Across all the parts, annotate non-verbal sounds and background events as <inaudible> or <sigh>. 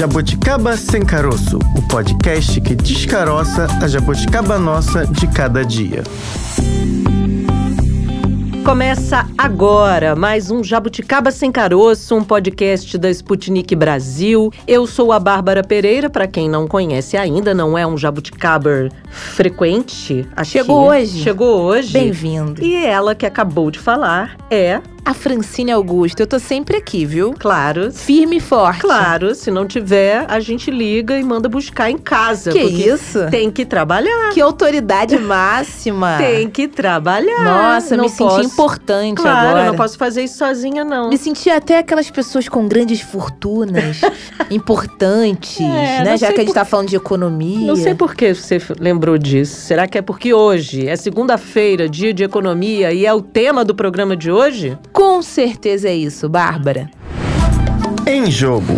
Jabuticaba Sem Caroço, o podcast que descaroça a jabuticaba nossa de cada dia. Começa agora mais um Jabuticaba Sem Caroço, um podcast da Sputnik Brasil. Eu sou a Bárbara Pereira, para quem não conhece ainda, não é um jabuticaber frequente. Chegou hoje. Chegou hoje. Bem-vindo. E ela que acabou de falar é a Francine Augusto. Eu tô sempre aqui, viu? Claro. Firme e forte. Claro, se não tiver, a gente liga e manda buscar em casa. Que isso? Tem que trabalhar. Que autoridade <laughs> máxima. Tem que trabalhar. Nossa, não me posso... senti importante claro, agora. eu não posso fazer isso sozinha, não. Me senti até aquelas pessoas com grandes fortunas, <laughs> importantes, É, né? Já que a gente por- tá falando de economia. Não sei por que você lembrou disso. Será que é porque hoje é segunda-feira, dia de economia, e é o tema do programa de hoje? Com certeza é isso, Bárbara. Em jogo.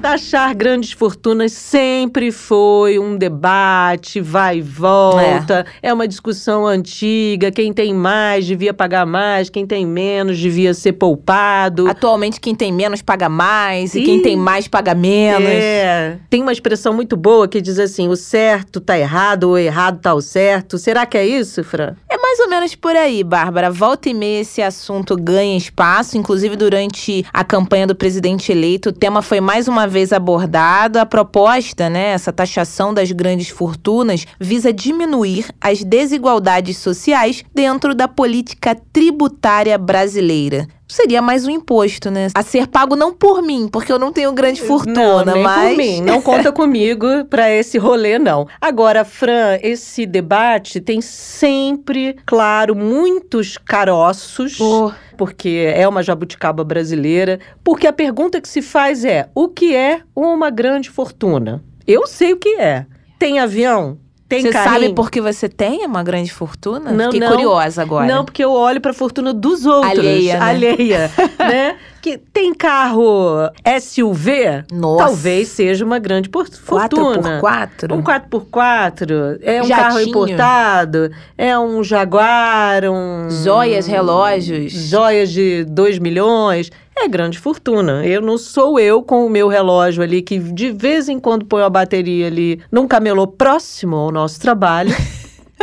Taxar grandes fortunas sempre foi um debate, vai e volta. É. uma discussão antiga. Quem tem mais devia pagar mais, quem tem menos devia ser poupado. Atualmente, quem tem menos paga mais, e quem tem mais paga menos. É. Tem uma expressão muito boa que diz assim: o certo tá errado, ou o errado tá o certo. Será que é isso, Fran? Mais ou menos por aí, Bárbara. Volta e meia esse assunto ganha espaço. Inclusive, durante a campanha do presidente eleito, o tema foi mais uma vez abordado. A proposta, né, essa taxação das grandes fortunas, visa diminuir as desigualdades sociais dentro da política tributária brasileira. Seria mais um imposto, né? A ser pago não por mim, porque eu não tenho grande fortuna, não, nem mas. por mim. Não conta <laughs> comigo pra esse rolê, não. Agora, Fran, esse debate tem sempre, claro, muitos caroços. Pô, Porque é uma jabuticaba brasileira. Porque a pergunta que se faz é: o que é uma grande fortuna? Eu sei o que é. Tem avião? Tem Você carrinho? sabe por que você tem uma grande fortuna? Não, Fiquei não. curiosa agora. Não, porque eu olho pra fortuna dos outros. Alheia, né? Alheia, né? <laughs> Que tem carro SUV? Nossa. Talvez seja uma grande fortuna. 4x4? Um 4x4, é um carro Jatinho. importado, é um Jaguar, um... Joias, relógios. Joias de 2 milhões. É grande fortuna. Eu não sou eu com o meu relógio ali, que de vez em quando põe a bateria ali num camelô próximo ao nosso trabalho. <laughs>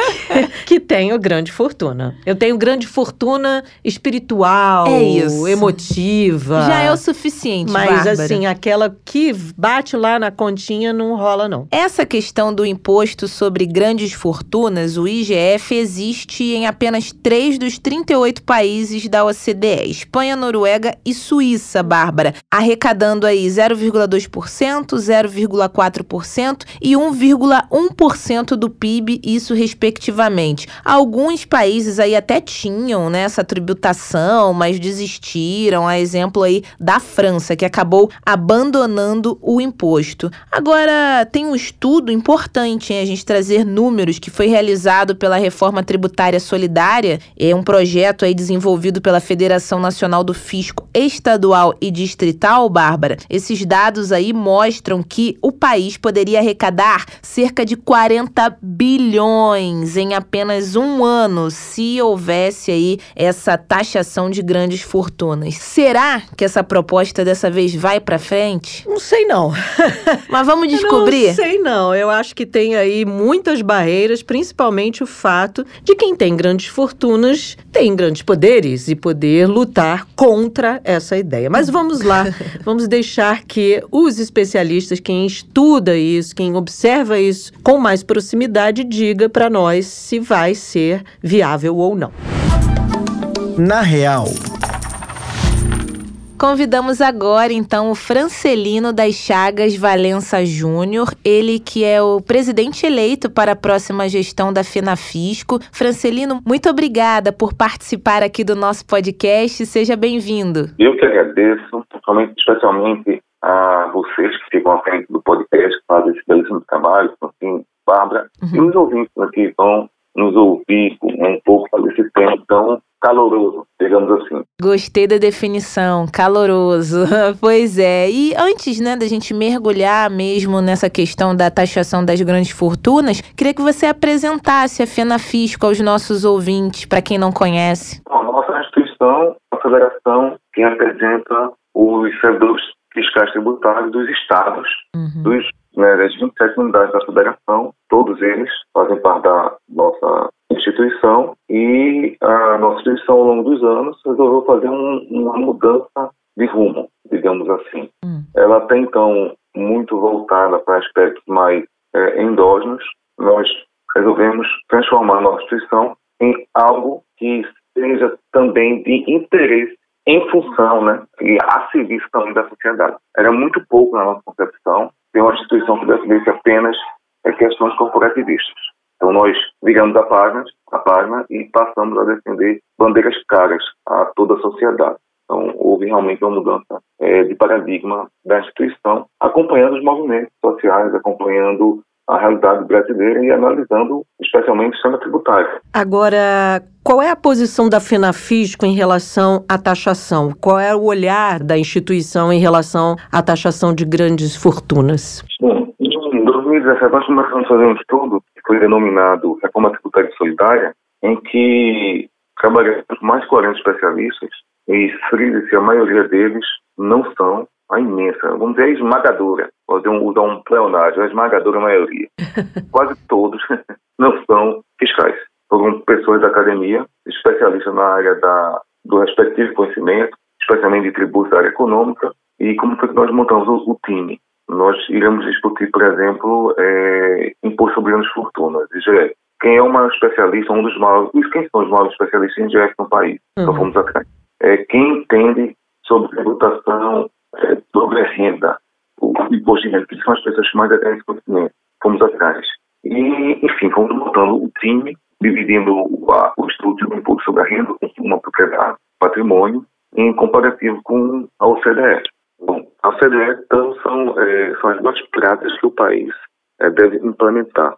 <laughs> que tenho grande fortuna. Eu tenho grande fortuna espiritual, É emotiva. Já é o suficiente, Mas Bárbara. assim, aquela que bate lá na continha não rola, não. Essa questão do imposto sobre grandes fortunas, o IGF, existe em apenas 3 dos 38 países da OCDE: Espanha, Noruega e Suíça, Bárbara, arrecadando aí 0,2%, 0,4% e 1,1% do PIB, isso respectivamente. Alguns países aí até tinham né, essa tributação, mas desistiram, a exemplo aí da França, que acabou abandonando o imposto. Agora, tem um estudo importante em a gente trazer números que foi realizado pela Reforma Tributária Solidária, é um projeto aí desenvolvido pela Federação Nacional do Fisco Estadual e Distrital, Bárbara. Esses dados aí mostram que o país poderia arrecadar cerca de 40 bilhões em apenas um ano se houvesse aí essa taxação de grandes fortunas. Será que essa proposta dessa vez vai para frente? Não sei não. <laughs> Mas vamos descobrir. Não sei não. Eu acho que tem aí muitas barreiras, principalmente o fato de quem tem grandes fortunas tem grandes poderes e poder lutar contra essa ideia. Mas vamos lá, <laughs> vamos deixar que os especialistas, quem estuda isso, quem observa isso com mais proximidade, diga para nós se vai ser viável ou não. Na real. Convidamos agora, então, o Francelino das Chagas Valença Júnior, ele que é o presidente eleito para a próxima gestão da Finafisco. Francelino, muito obrigada por participar aqui do nosso podcast. Seja bem-vindo. Eu que agradeço, principalmente, especialmente a vocês que ficam à frente do podcast, que fazem esse belíssimo trabalho, assim, Bárbara, e os ouvintes aqui vão nos ouvir um pouco sobre esse tema tão caloroso, digamos assim. Gostei da definição, caloroso. <laughs> pois é. E antes, né, da gente mergulhar mesmo nessa questão da taxação das grandes fortunas, queria que você apresentasse a Fenafisco aos nossos ouvintes, para quem não conhece. Bom, a nossa instituição, a federação que representa os servidores fiscais tributários dos estados, uhum. dos, né, das 27 unidades da federação, todos eles fazem parte da nossa instituição e a nossa instituição ao longo dos anos resolveu fazer um, uma mudança de rumo, digamos assim. Uhum. Ela até então muito voltada para aspectos mais é, endógenos, nós resolvemos transformar a nossa instituição em algo que seja também de interesse em função né, e a serviço também da sociedade. Era muito pouco na nossa concepção uma instituição que defendesse apenas questões corporativistas. Então nós viramos a página, a página e passamos a defender bandeiras caras a toda a sociedade. Então, houve realmente uma mudança é, de paradigma da instituição, acompanhando os movimentos sociais, acompanhando a realidade brasileira e analisando especialmente o sistema tributário. Agora, qual é a posição da FENAFISCO em relação à taxação? Qual é o olhar da instituição em relação à taxação de grandes fortunas? Bom, em 2017 nós começamos a fazer um estudo que foi denominado Reforma Tributária Solidária, em que trabalhamos com mais de 40 especialistas e frisa-se a maioria deles não são a imensa, vamos dizer, a esmagadora, vou usar um pleonário, a esmagadora maioria. <laughs> Quase todos <laughs> não são fiscais. Foram pessoas da academia, especialistas na área da, do respectivo conhecimento, especialmente de tributos da área econômica, e como foi que nós montamos o, o time? Nós iremos discutir, por exemplo, é, imposto sobre grandes fortunas, IGF. Quem é uma especialista, um dos maiores, quem são os maiores especialistas em IGF no país? Uhum. Então fomos atrás. É, quem entende sobre tributação é, sobre a renda, o imposto de renda, que são as pessoas que mais têm esse conhecimento. Fomos atrás. E, enfim, fomos montando o time, dividindo a, o estudo do imposto sobre a renda, uma propriedade, patrimônio, em comparativo com a OCDE. Bom, a OCDE então, são, é, são as duas práticas que o país é, deve implementar.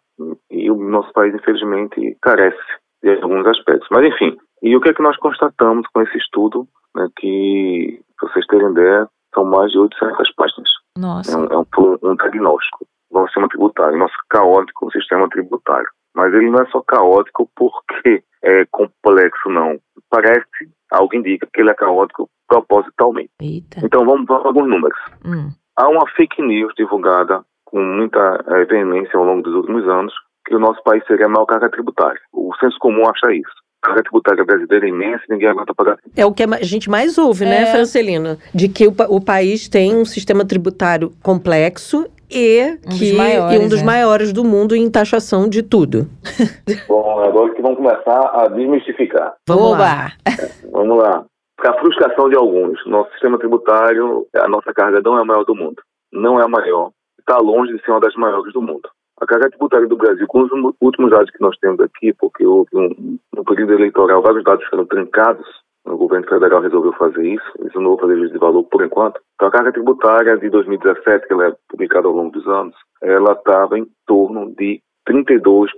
E o nosso país, infelizmente, carece de alguns aspectos. Mas, enfim, e o que é que nós constatamos com esse estudo? Né, que, para vocês terem ideia, são mais de 800 páginas. Nossa. É um, é um, um diagnóstico do sistema tributário, nosso caótico sistema tributário. Mas ele não é só caótico porque é complexo, não. Parece, algo indica que ele é caótico propositalmente. Eita. Então vamos para alguns números. Hum. Há uma fake news divulgada com muita é, veemência ao longo dos últimos anos que o nosso país seria a maior carga tributária. O senso comum acha isso carga tributária brasileira é imensa e ninguém aguenta pagar. É o que a gente mais ouve, né, é. né, Francelino? De que o, o país tem um sistema tributário complexo e, um que, maiores, e um dos é. maiores do mundo em taxação de tudo. <laughs> Bom, agora que vamos começar a desmistificar. Vamos lá. É, <laughs> vamos lá. Para a frustração de alguns, nosso sistema tributário, a nossa carga não é a maior do mundo. Não é a maior. Está longe de ser uma das maiores do mundo. A carga tributária do Brasil, com os últimos dados que nós temos aqui, porque houve um, período eleitoral vários dados foram trancados, o governo federal resolveu fazer isso, isso não vou fazer juízo de valor por enquanto. Então a carga tributária de 2017, que ela é publicada ao longo dos anos, ela estava em torno de 32%,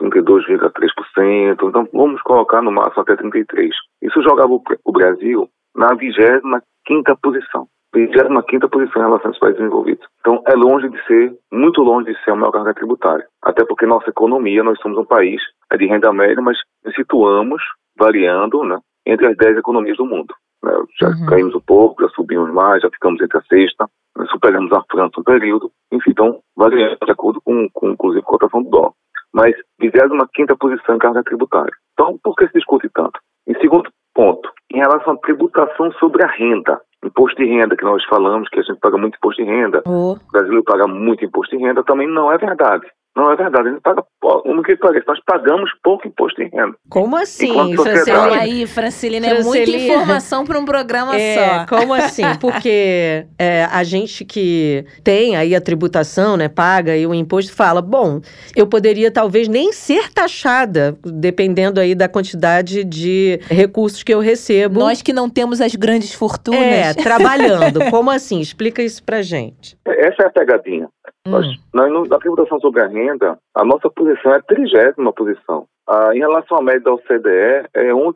32,3%, então vamos colocar no máximo até 33%. Isso jogava o Brasil na 25 posição. 25 posição em relação aos países desenvolvidos. Então, é longe de ser, muito longe de ser a maior carga tributária. Até porque nossa economia, nós somos um país é de renda média, mas nos situamos, variando, né, entre as 10 economias do mundo. Né? Já uhum. caímos um pouco, já subimos mais, já ficamos entre a sexta, né? superamos a França um período, enfim, então, variando de acordo com, com inclusive, a cotação do dólar. Mas 25 posição em carga tributária. Então, por que se discute tanto? Em segundo ponto, em relação à tributação sobre a renda, imposto de renda que nós falamos, que a gente paga muito imposto de renda, oh. o Brasil paga muito imposto de renda, também não é verdade. Não é verdade, a gente paga como que parece, nós pagamos pouco imposto de renda. Como assim, Francelina? aí, Francelina, é muita informação para um programa é, só. Como assim? <laughs> Porque é, a gente que tem aí a tributação, né, paga aí o imposto, fala, bom, eu poderia talvez nem ser taxada, dependendo aí da quantidade de recursos que eu recebo. Nós que não temos as grandes fortunas. É, trabalhando. Como assim? Explica isso pra gente. Essa é a pegadinha. Hum. Nós, nós, na tributação sobre a renda, a nossa posição é a trigésima posição. Ah, em relação à média da OCDE, é 11%,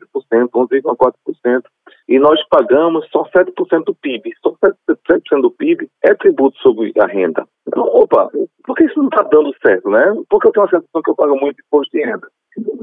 11,4%. E nós pagamos só 7% do PIB. Só 7% do PIB é tributo sobre a renda. Então, opa, por que isso não está dando certo, né? Porque eu tenho a sensação que eu pago muito imposto de renda.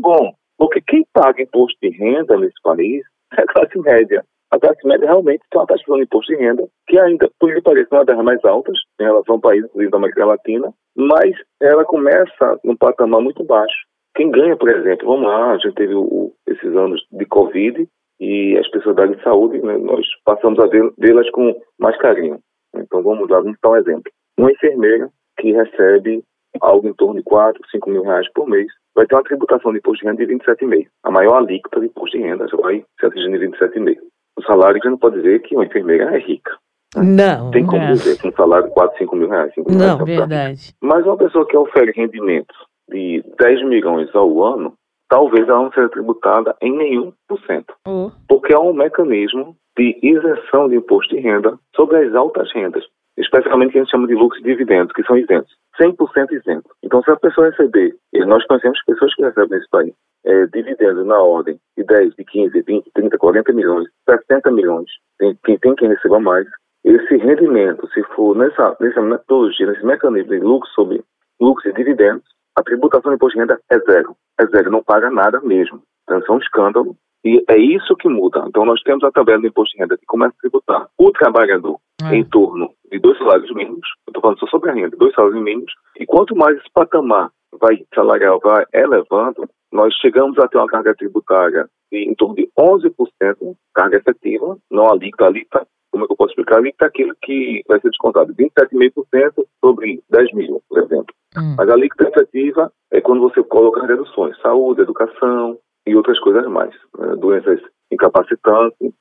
Bom, porque quem paga imposto de renda nesse país é a classe média. A classe média realmente tem uma taxa de imposto de renda que ainda, por que pareça, é uma das mais altas em relação ao país da América Latina, mas ela começa num patamar muito baixo. Quem ganha, por exemplo, vamos lá, a gente teve o, esses anos de Covid e as pessoas da área de saúde, né, nós passamos a vê-las com mais carinho. Então vamos lá, vamos dar um exemplo. Uma enfermeira que recebe algo em torno de 4, 5 mil reais por mês, vai ter uma tributação de imposto de renda de 27,5. A maior alíquota de imposto de renda vai ser atingida de 27,5. O salário já não pode dizer que uma enfermeira é rica. Não. Tem como é. dizer que um salário de 4, 5 mil reais. 5 mil Não, reais verdade. Mas uma pessoa que oferece rendimentos de 10 milhões ao ano, talvez ela não seja tributada em nenhum por cento. Oh. Porque há um mecanismo de isenção de imposto de renda sobre as altas rendas, especialmente que a gente chama de lucros dividendos, que são isentos. 100% isento. Então, se a pessoa receber, nós conhecemos pessoas que recebem nesse país, é, dividendos na ordem de 10, de 15, 20, 30, 40 milhões, 60 milhões, tem, quem tem quem receba mais, esse rendimento, se for nessa, nessa metodologia, nesse mecanismo de lucro sobre lucros e dividendos, a tributação de imposto de renda é zero. É zero, não paga nada mesmo. Então, isso é um escândalo. E é isso que muda. Então, nós temos a tabela do imposto de renda que começa a tributar o trabalhador É. em torno dois salários mínimos. Eu estou falando só sobre a renda, dois salários mínimos. E quanto mais esse patamar vai, salarial vai elevando, nós chegamos a ter uma carga tributária de em torno de 11% carga efetiva, não a alíquota, alíquota, como é que eu posso explicar? A alíquota é aquilo que vai ser descontado, 27,5% sobre 10 mil, por exemplo. Hum. Mas a alíquota efetiva é quando você coloca reduções, saúde, educação e outras coisas mais, né? doenças incapacitantes.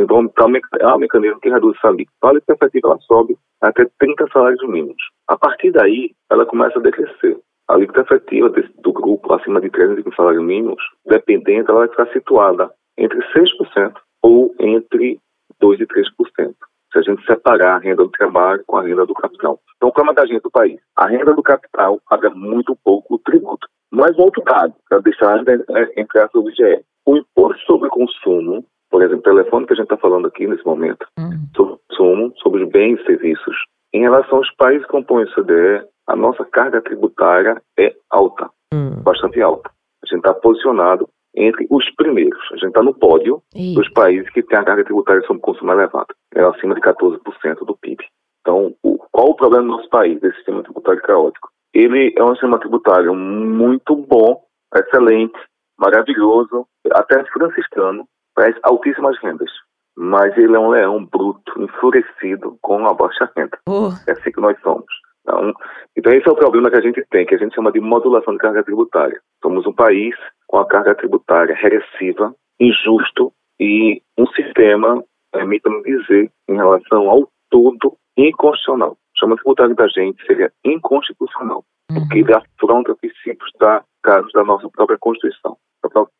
Então, também há um mecanismo que reduz essa alíquota. A alíquota efetiva ela sobe até 30 salários mínimos. A partir daí, ela começa a decrescer. A alíquota efetiva desse, do grupo acima de 300 salários mínimos, dependente, ela vai ficar situada entre 6% ou entre 2% e 3%. Se a gente separar a renda do trabalho com a renda do capital. Então, o problema da gente do país, a renda do capital paga muito pouco tributo. Mas outro dado, para deixar é, entre as do IGE, o imposto sobre consumo, por exemplo, o telefone que a gente está falando aqui nesse momento, Hum. sobre consumo, sobre os bens e serviços, em relação aos países que compõem o CDE, a nossa carga tributária é alta, Hum. bastante alta. A gente está posicionado entre os primeiros. A gente está no pódio Ih. dos países que têm a carga tributária sobre consumo elevada. É acima de 14% do PIB. Então, o- qual o problema do nosso país, desse sistema tributário caótico? Ele é um sistema tributário muito bom, excelente, maravilhoso, até franciscano, as altíssimas rendas. Mas ele é um leão bruto, enfurecido com a baixa renda. Oh. É assim que nós somos. Então, então esse é o problema que a gente tem, que a gente chama de modulação de carga tributária. Somos um país com a carga tributária regressiva, injusto e um sistema, permita-me dizer, em relação ao todo, inconstitucional. Sistema tributário da gente seria inconstitucional, porque ele afronta princípios da, casos da nossa própria Constituição.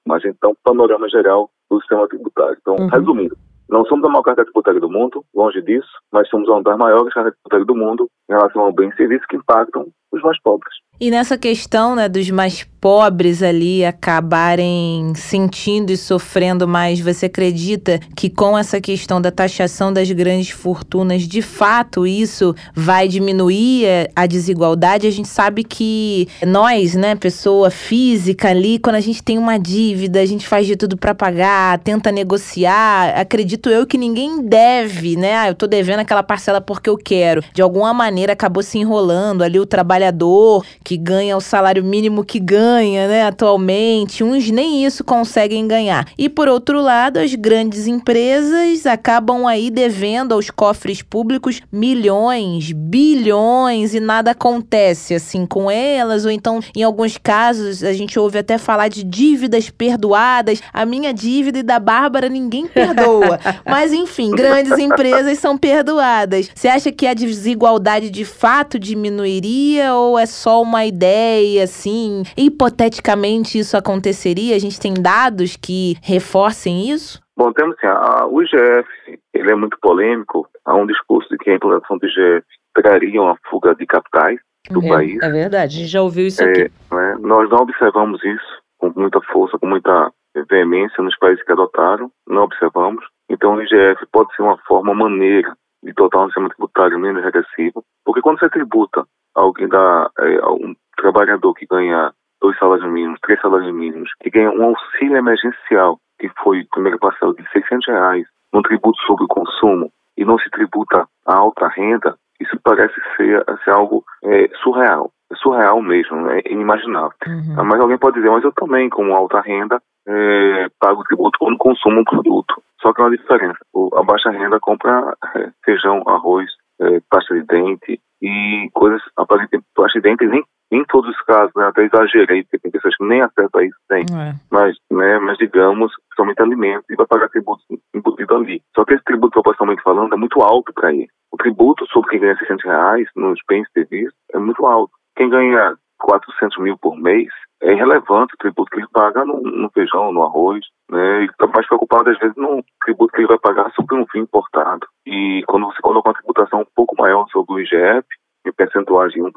Mas então, panorama geral do sistema tributário. Então, Uhum. resumindo, não somos a maior carga tributária do mundo, longe disso, mas somos uma das maiores cargas tributárias do mundo em relação ao bem e serviço que impactam os mais pobres. E nessa questão, né, dos mais pobres ali acabarem sentindo e sofrendo mais, você acredita que com essa questão da taxação das grandes fortunas, de fato isso vai diminuir eh, a desigualdade? A gente sabe que nós, né, pessoa física ali, quando a gente tem uma dívida, a gente faz de tudo para pagar, tenta negociar. Acredito eu que ninguém deve, né? Ah, eu tô devendo aquela parcela porque eu quero. De alguma maneira acabou se enrolando ali o trabalhador que ganha o salário mínimo que ganha, né, atualmente. Uns nem isso conseguem ganhar. E por outro lado, as grandes empresas acabam aí devendo aos cofres públicos milhões, bilhões e nada acontece assim com elas, ou então em alguns casos a gente ouve até falar de dívidas perdoadas. A minha dívida e da Bárbara ninguém perdoa. <laughs> Mas enfim, grandes empresas são perdoadas. Você acha que a desigualdade de fato diminuiria ou é só uma ideia assim? Hipoteticamente isso aconteceria? A gente tem dados que reforcem isso? Bom, temos assim, a, o IGF, ele é muito polêmico. Há um discurso de que a implantação do IGF traria uma fuga de capitais do é, país. é verdade, a gente já ouviu isso É, aqui. né, nós não observamos isso com muita força, com muita veemência nos países que adotaram, não observamos. Então o IGF pode ser uma forma, uma maneira de dotar um sistema tributário menos regressivo, porque quando você tributa alguém da, é, um trabalhador que ganha dois salários mínimos, três salários mínimos, que ganha um auxílio emergencial, que foi primeira parcela de 600 reais, no tributo sobre o consumo e não se tributa a alta renda, isso parece ser, ser algo é, surreal. É surreal mesmo, é inimaginável. Uhum. Mas alguém pode dizer, mas eu também, como alta renda, é, pago tributo quando consumo um produto. Só que é uma diferença. O, a baixa renda compra é, feijão, arroz, é, pasta de dente e coisas aparentemente pasta de dente nem em todos os casos, né, até exagerei, porque tem pessoas que nem acesso a isso têm, é. mas, né, mas digamos, somente alimentos e vai pagar tributo embutido ali. Só que esse tributo, proporcionalmente falando, é muito alto para ele. O tributo sobre quem ganha 600 reais nos bens e serviços é muito alto. Quem ganha 400 mil por mês, é irrelevante o tributo que ele paga no, no feijão, no arroz, né? Ele está mais preocupado, às vezes, no tributo que ele vai pagar sobre um vinho importado. E quando você coloca uma tributação um pouco maior sobre o IGF, em percentuais de 1%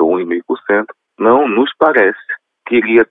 ou 1,5%, não nos parece que iria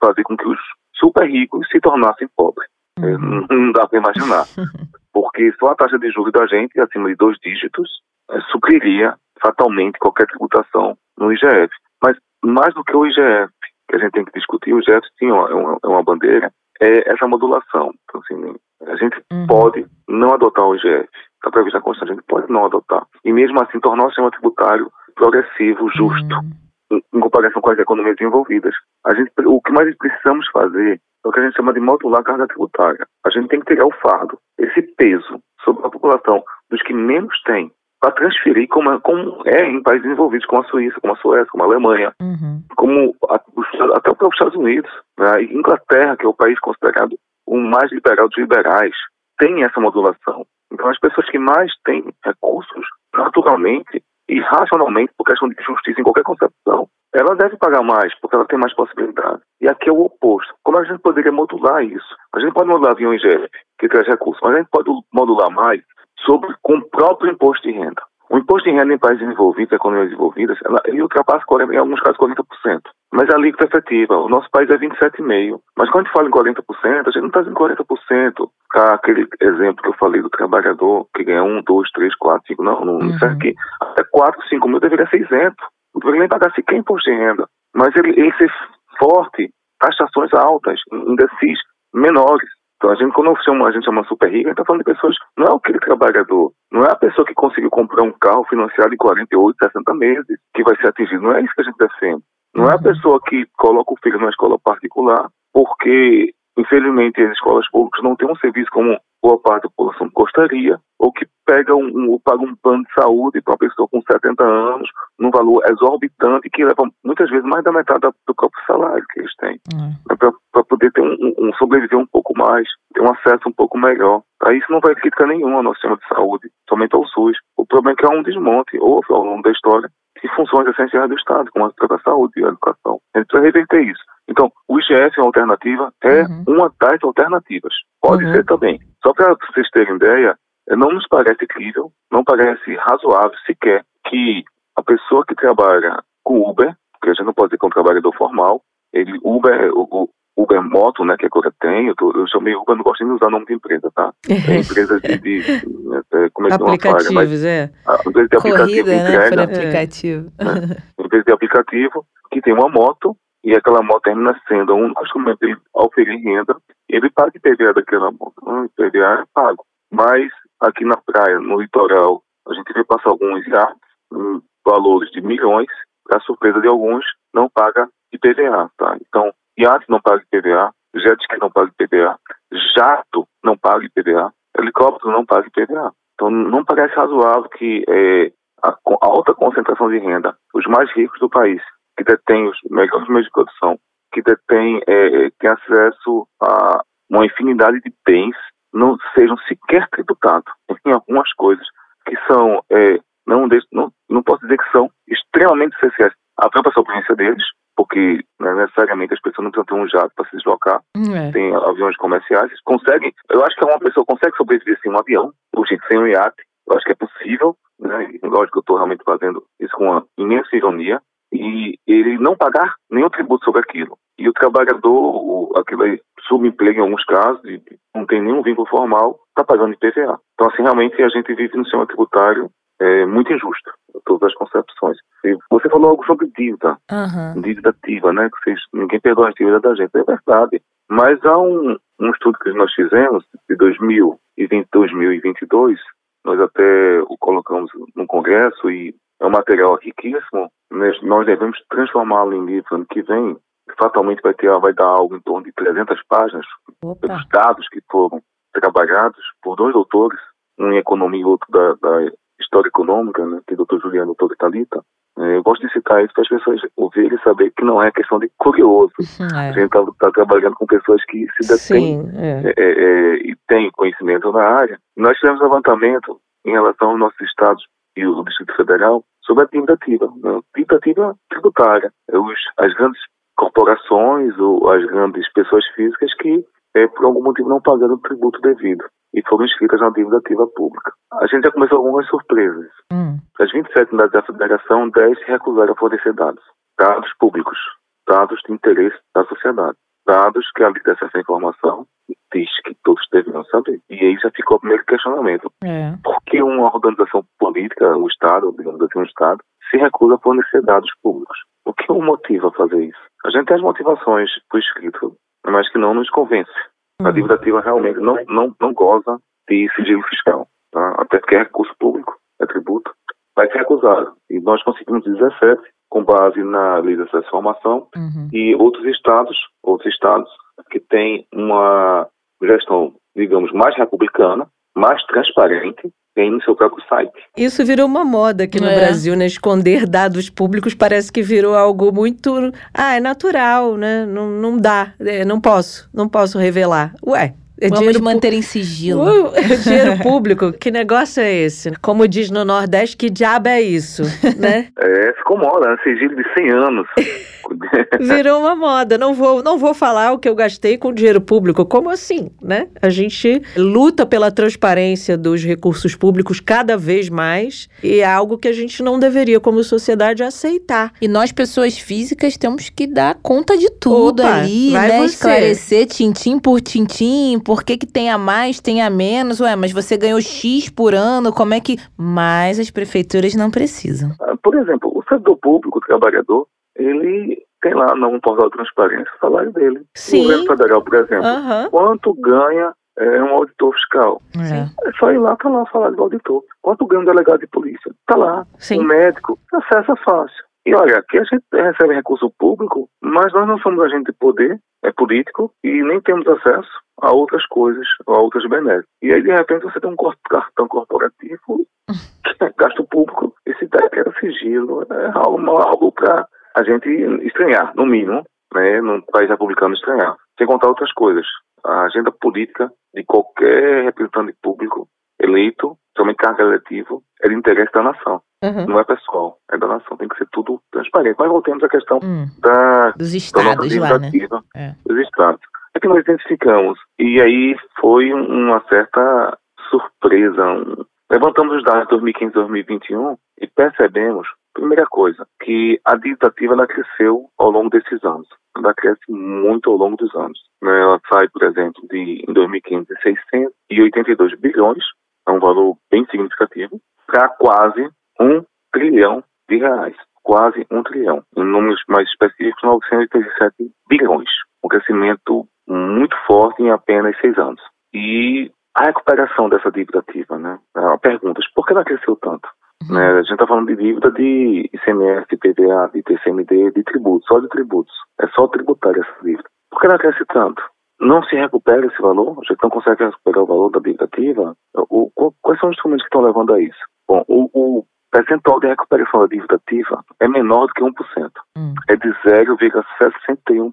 fazer com que os super ricos se tornassem pobres. Uhum. Não dá para imaginar. <laughs> Porque só a taxa de juros da gente, acima de dois dígitos, é, supriria fatalmente qualquer tributação no IGF. Mas mais do que o IGF, que a gente tem que discutir, o IGF sim é uma, é uma bandeira, é essa modulação. Então, assim, a gente uhum. pode não adotar o IGF, está previsto na Constituição, a gente pode não adotar. E mesmo assim tornar o sistema tributário progressivo, justo, uhum. em, em, comparação com as economias desenvolvidas. A gente, o que mais precisamos fazer é o que a gente chama de modular a carga tributária. A gente tem que tirar o fardo, esse peso sobre a população dos que menos têm, para transferir como, é, como é em países desenvolvidos como a Suíça, como a Suécia, como a Alemanha, uhum. como a, até o próprio Estados Unidos, né? Inglaterra, que é o país considerado o mais liberal dos liberais, tem essa modulação. Então, as pessoas que mais têm recursos, naturalmente e racionalmente, por questão de justiça em qualquer concepção, ela deve pagar mais, porque ela tem mais possibilidades. E aqui é o oposto. Como a gente poderia modular isso? A gente pode modular via um IGF, que traz recursos, mas a gente pode modular mais sobre com o próprio imposto de renda. O imposto de renda em países desenvolvidos, economias desenvolvidas, ela, ele ultrapassa 40, em alguns casos 40%. Mas a alíquota efetiva, o nosso país é 27,5%. Mas quando a gente fala em 40%, a gente não está dizendo 40%. Aquele exemplo que eu falei do trabalhador que ganha 1, 2, 3, 4, 5, não, não uhum. serve aqui. Até 4, 5 mil deveria ser isento. Não deveria nem pagar sequer imposto de renda. Mas ele, ele ser forte, taxações altas, indecis menores. Então, a gente, quando chama, a gente chama super rica, a gente está falando de pessoas, não é aquele trabalhador, não é a pessoa que conseguiu comprar um carro financiado em 48, 60 meses que vai ser atingido. Não é isso que a gente defende. Não é a uhum. pessoa que coloca o filho numa escola particular porque, infelizmente, as escolas públicas não têm um serviço como boa parte da população gostaria, ou que pega um, um, paga um plano de saúde para uma pessoa com 70 anos, num valor exorbitante, que leva muitas vezes mais da metade do próprio salário que eles têm, uhum. Né, para poder ter um, um, sobreviver um pouco mais, ter um acesso um pouco melhor. Aí isso não vai crítica nenhuma ao nosso sistema de saúde, somente ao SUS. O problema é que há um desmonte, ou ao longo da história, de funções essenciais do Estado, como a saúde e a educação. A gente precisa reverter isso. Então, o IGF é uma alternativa, é uhum. uma das alternativas. Pode uhum. ser também. Só para vocês terem ideia, não nos parece crível, não parece razoável sequer que a pessoa que trabalha com Uber, que a gente não pode dizer que é um trabalhador formal, ele, Uber, o, Uber Moto, né, que agora tem, eu, tô, eu chamei Uber, não gosto nem de usar o nome de empresa, tá? <laughs> É empresa de, de, de é, comecei uma falha, mas é. A empresa de Corrida, aplicativo né, entrega, por aplicativo. Né, empresa de aplicativo que tem uma moto e aquela moto termina sendo um instrumento de oferir renda, ele paga IPVA daquela moto. Não, IPVA é pago. Mas aqui na praia, no litoral, a gente vê passar alguns já em valores de milhões, para surpresa de alguns, não paga IPVA, tá? Então, iate não paga IPVA, jet ski não paga IPVA, jato não paga IPVA, helicóptero não paga IPVA. Então, não parece razoável que é, a, a alta concentração de renda, os mais ricos do país, que detêm os melhores meios de produção, que detêm é, tem acesso a uma infinidade de bens, não sejam sequer tributados em algumas coisas que são, é, não, não, não posso dizer que são extremamente essenciais à própria sobrevivência deles, porque né, necessariamente as pessoas não precisam ter um jato para se deslocar, é. tem aviões comerciais, conseguem, eu acho que uma pessoa consegue sobreviver sem um avião, ou gente, sem um iate, eu acho que é possível, né, lógico que eu estou realmente fazendo isso com uma imensa ironia, e ele não pagar nenhum tributo sobre aquilo. E o trabalhador, o, aquele subemprego em alguns casos, não tem nenhum vínculo formal, está pagando IPVA. Então, assim, realmente a gente vive num sistema tributário é, muito injusto, todas as concepções. E você falou algo sobre dívida, uhum. dívida ativa, né? Que vocês, ninguém perdoa a dívida da gente, é verdade. Mas há um, um estudo que nós fizemos, de 2000 2022, nós até o colocamos no Congresso e é um material riquíssimo. Nós devemos transformá-lo em livro ano que vem. Fatalmente vai ter, vai dar algo em torno de 300 páginas Opa. pelos dados que foram trabalhados por dois doutores, um em economia e outro da, da história econômica, né, que é o doutor Juliano e o doutor Italita. É, eu gosto de citar isso para as pessoas ouvirem e saber que não é questão de curioso. É. A gente está tá trabalhando com pessoas que se detêm é. é. É, e têm conhecimento na área. Nós tivemos levantamento em relação aos nossos estados e o Distrito Federal sobre a dívida ativa, né? dívida ativa tributária. Os, as grandes corporações ou as grandes pessoas físicas que, por algum motivo, não pagaram o tributo devido e foram inscritas na dívida ativa pública. A gente já começou algumas surpresas. Hum. Das 27 unidades da federação, 10 se recusaram a fornecer dados. Dados públicos, dados de interesse da sociedade. Dados que, além dessa informação, diz que todos deveriam saber. E aí já ficou o primeiro questionamento. É. Por que uma organização política, o Estado, digamos assim, um Estado, se recusa a fornecer dados públicos? O que o motiva a fazer isso? A gente tem as motivações por escrito, mas que não nos convence. A dívida ativa realmente não, não, não goza de sigilo fiscal, tá? até porque é recurso público, é tributo, vai ser acusado. E nós conseguimos 17 com base na lei de transformação uhum. e outros estados, outros estados que têm uma gestão, digamos, mais republicana, mais transparente, tem no seu próprio site. Isso virou uma moda aqui no é. Brasil, né? Esconder dados públicos parece que virou algo muito. Ah, é natural, né? Não, não dá. É, não posso, não posso revelar. Ué, é Vamos manter em sigilo. Uh, é dinheiro público, que negócio é esse? Como diz no Nordeste, que diabo é isso, né? <laughs> É, ficou moda, né? sigilo de 100 anos. <laughs> Virou uma moda. Não vou, não vou falar o que eu gastei com dinheiro público. Como assim, né? A gente luta pela transparência dos recursos públicos cada vez mais e é algo que a gente não deveria, como sociedade, aceitar. E nós, pessoas físicas, temos que dar conta de tudo Opa, ali, né? Você. Esclarecer tintim por tintim, por que, que tem a mais, tem a menos. Ué, mas você ganhou X por ano, como é que. Mas as prefeituras não precisam. Ah, por exemplo, o servidor público, o trabalhador, ele tem lá no portal de transparência o salário dele. Sim. O governo federal, por exemplo, uhum. quanto ganha é, um auditor fiscal? É. é. só ir lá, tá lá o salário do auditor. Quanto ganha um delegado de polícia? Tá lá. Sim. Um médico, acesso fácil. E olha, aqui a gente recebe recurso público, mas nós não somos agente de poder, é político, e nem temos acesso a outras coisas, a outras benéficas. E aí, de repente, você tem um cartão corporativo, que <laughs> é gasto público, esse daqui era sigilo, é algo, algo para a gente estranhar, no mínimo, né, no país republicano estranhar. Sem contar outras coisas. A agenda política de qualquer representante público eleito, somente cargo eletivo, é de interesse da nação. Uhum. Não é pessoal, é da nação. Tem que ser tudo transparente. Mas voltemos à questão hum. da, dos estados da lá, né? é. dos estados. É que nós identificamos. E aí foi uma certa surpresa. Levantamos os dados de 2015 e 2021 e percebemos Primeira coisa, que a dívida ativa ela cresceu ao longo desses anos. Ela cresce muito ao longo dos anos. Né? Ela sai, por exemplo, de em 2015 de 682 bilhões, é um valor bem significativo, para quase um trilhão de reais. Quase um trilhão. Em números mais específicos, 937 bilhões. Um crescimento muito forte em apenas seis anos. E a recuperação dessa dívida ativa, né? Perguntas, por que ela cresceu tanto? Uhum. Né? A gente está falando de dívida de ICMS, de PVA, de TCMD, de tributos, só de tributos. É só tributária essa dívida. Por que ela cresce tanto? Não se recupera esse valor? A gente não consegue recuperar o valor da dívida ativa? O, o, quais são os instrumentos que estão levando a isso? Bom, o, o percentual de recuperação da dívida ativa é menor do que 1%. Hum. É de 0,61%.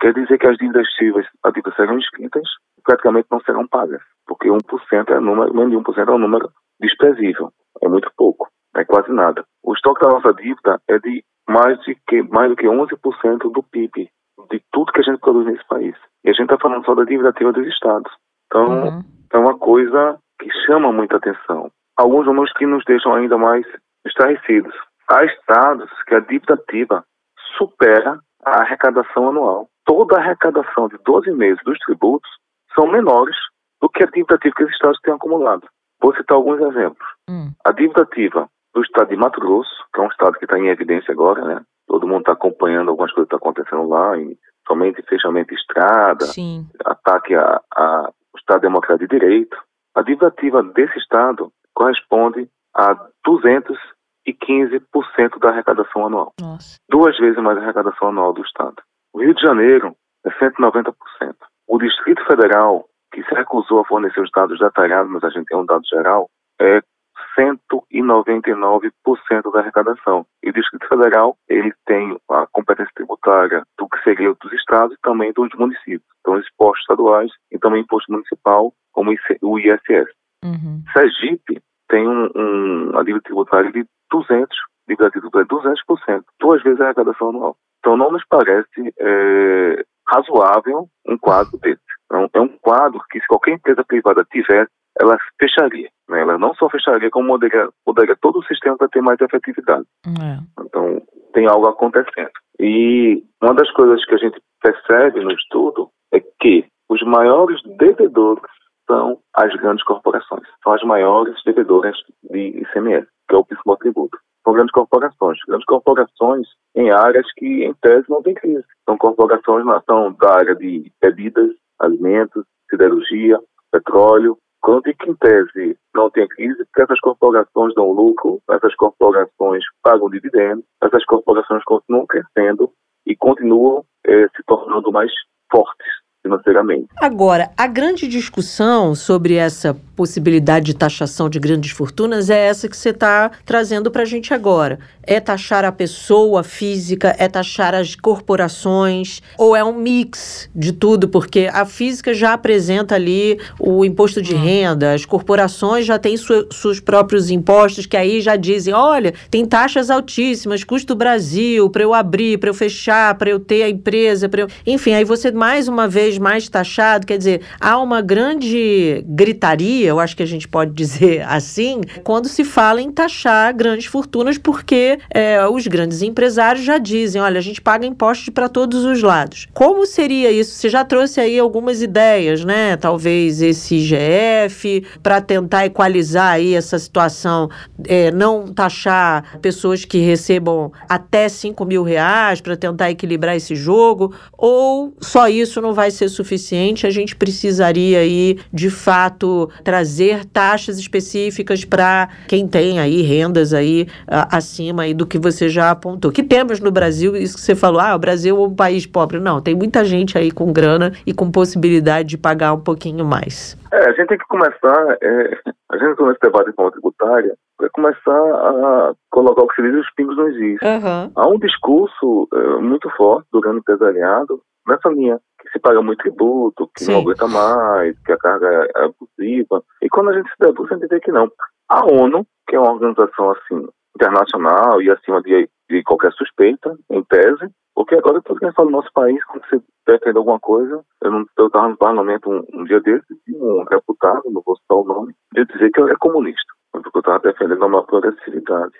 Quer dizer que as dívidas ativas, dívidas serão inscritas praticamente não serão pagas, porque 1% é número, menos de 1% é um número desprezível é muito pouco, é quase nada. O estoque da nossa dívida é de mais, de que, mais do que 11% do PIB, de tudo que a gente produz nesse país. E a gente está falando só da dívida ativa dos estados. Então, uhum. é uma coisa que chama muita atenção. Alguns números que nos deixam ainda mais estarrecidos. Há estados que a dívida ativa supera a arrecadação anual. Toda a arrecadação de 12 meses dos tributos são menores do que a dívida ativa que os estados têm acumulado. Vou citar alguns exemplos. Hum. A dívida ativa do estado de Mato Grosso, que é um estado que está em evidência agora, né? Todo mundo está acompanhando algumas coisas que estão acontecendo lá, e somente fechamento de estrada, Sim. ataque a, a o Estado Democrático de Direito, a dívida ativa desse Estado corresponde a 215% da arrecadação anual. Nossa. Duas vezes mais a arrecadação anual do Estado. O Rio de Janeiro é 190%. O Distrito Federal, que se recusou a fornecer os dados detalhados, mas a gente tem um dado geral, é 199% da arrecadação. E o Distrito Federal, ele tem a competência tributária do que seria dos estados e também dos municípios. Então, os impostos estaduais e também imposto municipal, como o ISS. Uhum. Sergipe tem um, um, uma dívida tributária de 200, dívida tributária de 200%, duas vezes a arrecadação anual. Então, não nos parece é, razoável um quadro desse. Então, é um quadro que, se qualquer empresa privada tivesse, ela fecharia. Né? Ela não só fecharia, como mudaria, mudaria todo o sistema para ter mais efetividade. É. Então, tem algo acontecendo. E uma das coisas que a gente percebe no estudo é que os maiores devedores são as grandes corporações. São as maiores devedoras de ICMS, que é o principal tributo. São grandes corporações. Grandes corporações em áreas que, em tese, não tem crise. São corporações na são da área de bebidas, alimentos, siderurgia, petróleo, quando que, em tese, não tem crise, porque essas corporações dão lucro, essas corporações pagam dividendos, essas corporações continuam crescendo e continuam eh, se tornando mais financeiramente. Agora, a grande discussão sobre essa possibilidade de taxação de grandes fortunas é essa que você está trazendo para a gente agora. É taxar a pessoa física, é taxar as corporações, ou é um mix de tudo, porque a física já apresenta ali o imposto de renda, as corporações já têm su seus próprios impostos, que aí já dizem: olha, tem taxas altíssimas, custo Brasil, para eu abrir, para eu fechar, para eu ter a empresa, para eu. Enfim, aí você mais uma vez mais taxado, quer dizer, há uma grande gritaria, eu acho que a gente pode <laughs> dizer assim, quando se fala em taxar grandes fortunas, porque é, os grandes empresários já dizem, olha, a gente paga impostos para todos os lados. Como seria isso? Você já trouxe aí algumas ideias, né? Talvez esse IGF, para tentar equalizar aí essa situação, é, não taxar pessoas que recebam até 5 mil reais para tentar equilibrar esse jogo, ou só isso não vai ser suficiente, a gente precisaria aí, de fato, trazer taxas específicas para quem tem aí rendas aí acima aí do que você já apontou. Que temos no Brasil, isso que você falou, ah, o Brasil é um país pobre. Não, tem muita gente aí com grana e com possibilidade de pagar um pouquinho mais. É, a gente tem que começar, é, a gente começa a debate com a tributária para começar a colocar o que se diz os pingos nos is. Uhum. Há um discurso é, muito forte do grande empresariado nessa linha que se paga muito tributo, que Sim. não aguenta mais, que a carga é abusiva. E quando a gente se debruça, a gente vê que não. A ONU, que é uma organização assim internacional e acima de, de qualquer suspeita, em tese, porque agora a gente fala no nosso país, quando você defende alguma coisa, eu não estava no parlamento um, um dia desses e um deputado, não vou citar o nome, de dizer que eu era comunista, porque eu estava defendendo uma progressividade.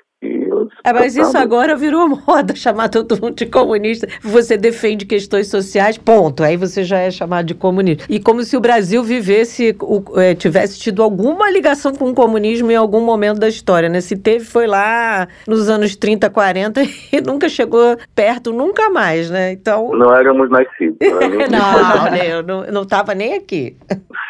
É, mas isso deputado, agora virou <laughs> moda, chamar todo mundo de comunista. Você defende questões sociais, ponto. Aí você já é chamado de comunista. E como se o Brasil vivesse, é, tivesse tido alguma ligação com o comunismo em algum momento da história, né? Se teve, foi lá nos anos 30, 40 <laughs> e nunca chegou perto, nunca mais, né? Então. Não éramos nascidos. <laughs> Não, Não, né, eu não, eu não tava nem aqui.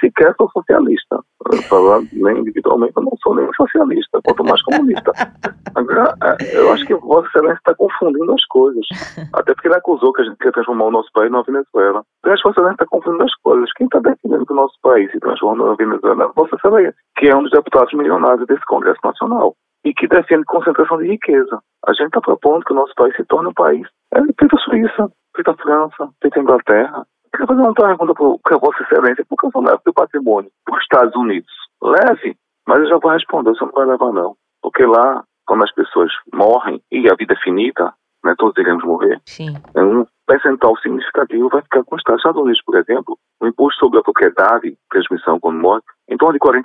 sequer sou socialista. Eu falo, nem individualmente, eu não sou nem socialista, quanto mais comunista. <laughs> Agora, é, eu acho que Vossa Excelência está confundindo as coisas. Até porque ele acusou que a gente quer transformar o nosso país numa Venezuela. Acho que Vossa Excelência está confundindo as coisas. Quem está defendendo que o nosso país se transforma numa Venezuela é Vossa Excelência, que é um dos deputados milionários desse Congresso Nacional e que defende concentração de riqueza. A gente está propondo que o nosso país se torne um país é, feito a Suíça, feito a França, feito a Inglaterra, eu queria fazer uma pergunta para Vossa Excelência. Por que eu só levo o patrimônio para os Estados Unidos? Leve, mas eu já vou responder, você não vai levar não. Porque lá, quando as pessoas morrem e a vida é finita, né, todos iremos morrer, Sim. é um percentual significativo vai ficar com os Estados Unidos, por exemplo, o imposto sobre a propriedade, transmissão quando morre, em torno de 40%.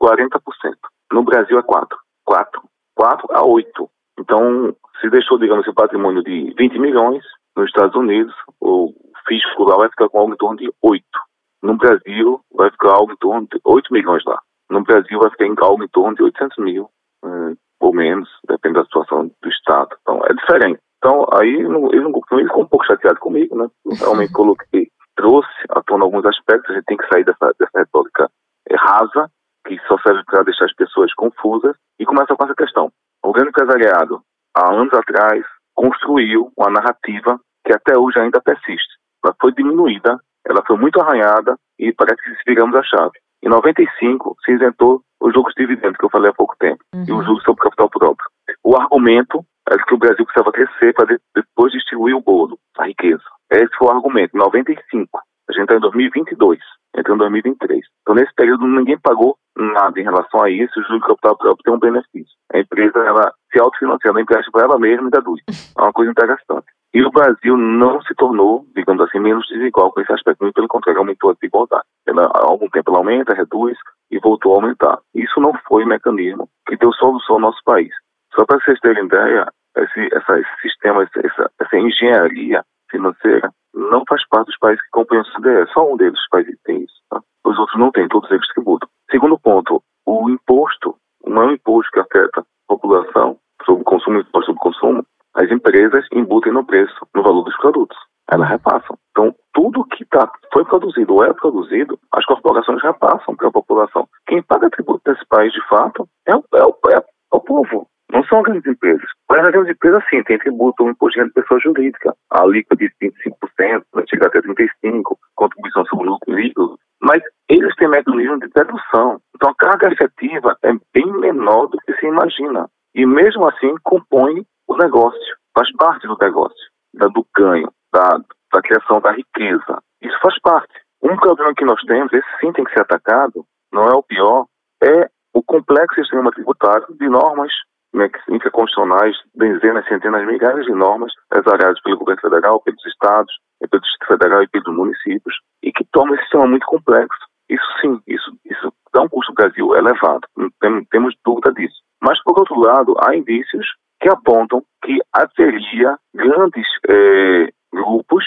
40%. No Brasil é 4%. 4%. 4 a 8%. Então, se deixou, digamos, esse patrimônio de 20 milhões nos Estados Unidos, o fisco global vai ficar com algo em torno de 8. No Brasil, vai ficar algo em torno de 8 milhões lá. No Brasil, vai ficar em algo em torno de 800 mil, eh, ou menos, depende da situação do Estado. Então, é diferente. Então, aí ele, ficou um pouco chateado comigo, né? <laughs> Realmente coloquei, trouxe à tona alguns aspectos, a gente tem que sair dessa, dessa retórica rasa, que só serve para deixar as pessoas confusas, e começa com essa questão. O grande empresariado, há anos atrás, construiu uma narrativa que até hoje ainda persiste. Ela foi diminuída, ela foi muito arranhada e parece que viramos a chave. Em 95, se isentou os juros de dividendos, que eu falei há pouco tempo, uhum. e os juros sobre capital próprio. O argumento era que o Brasil precisava crescer para depois distribuir o bolo, a riqueza. Esse foi o argumento. Em 95. A gente está em 2022, entra em 2023. Então, nesse período, ninguém pagou nada em relação a isso. O juros de capital próprio tem um benefício. A empresa, ela se autofinanciando, empresta para ela mesma e dúvida. <laughs> É uma coisa interessante. E o Brasil não se tornou, digamos assim, menos desigual com esse aspecto. Muito pelo contrário, aumentou a desigualdade. Ela, há algum tempo ela aumenta, reduz e voltou a aumentar. Isso não foi um mecanismo que deu solução ao nosso país. Só para vocês terem ideia, esse, essa, esse sistema, essa, essa engenharia financeira não faz parte dos países que compõem o CDE. Só um deles, os países tem isso. Tá? Os outros não têm, todos eles tributam. Segundo ponto, o imposto, o maior imposto que afeta a população sobre o consumo e imposto o as empresas embutem no preço, no valor dos produtos. Elas repassam. Então, tudo que tá, foi produzido ou é produzido, as corporações repassam para a população. Quem paga tributo nesse país, de fato, é o, é o, é o povo. Não são grandes empresas. Mas as grandes empresas, sim, têm tributo um imposto de pessoa jurídica. A alíquota de 25%, vai chegar até 35%, contribuição sobre o lucro líquido. Mas eles têm mecanismo de dedução. Então a carga efetiva é bem menor do que se imagina. E mesmo assim compõe negócio, faz parte do negócio, do ganho, da, da criação da riqueza. Isso faz parte. Um problema que nós temos, esse sim tem que ser atacado, não é o pior, é o complexo sistema tributário de normas né, infraconstitucionais, dezenas, centenas, milhares de normas exaradas pelo governo federal, pelos estados, pelo Distrito Federal e pelos municípios, e que torna esse sistema muito complexo. Isso sim, isso, isso dá um custo ao Brasil elevado, não temos dúvida disso. Mas, por outro lado, há indícios que apontam que haveria grandes eh, grupos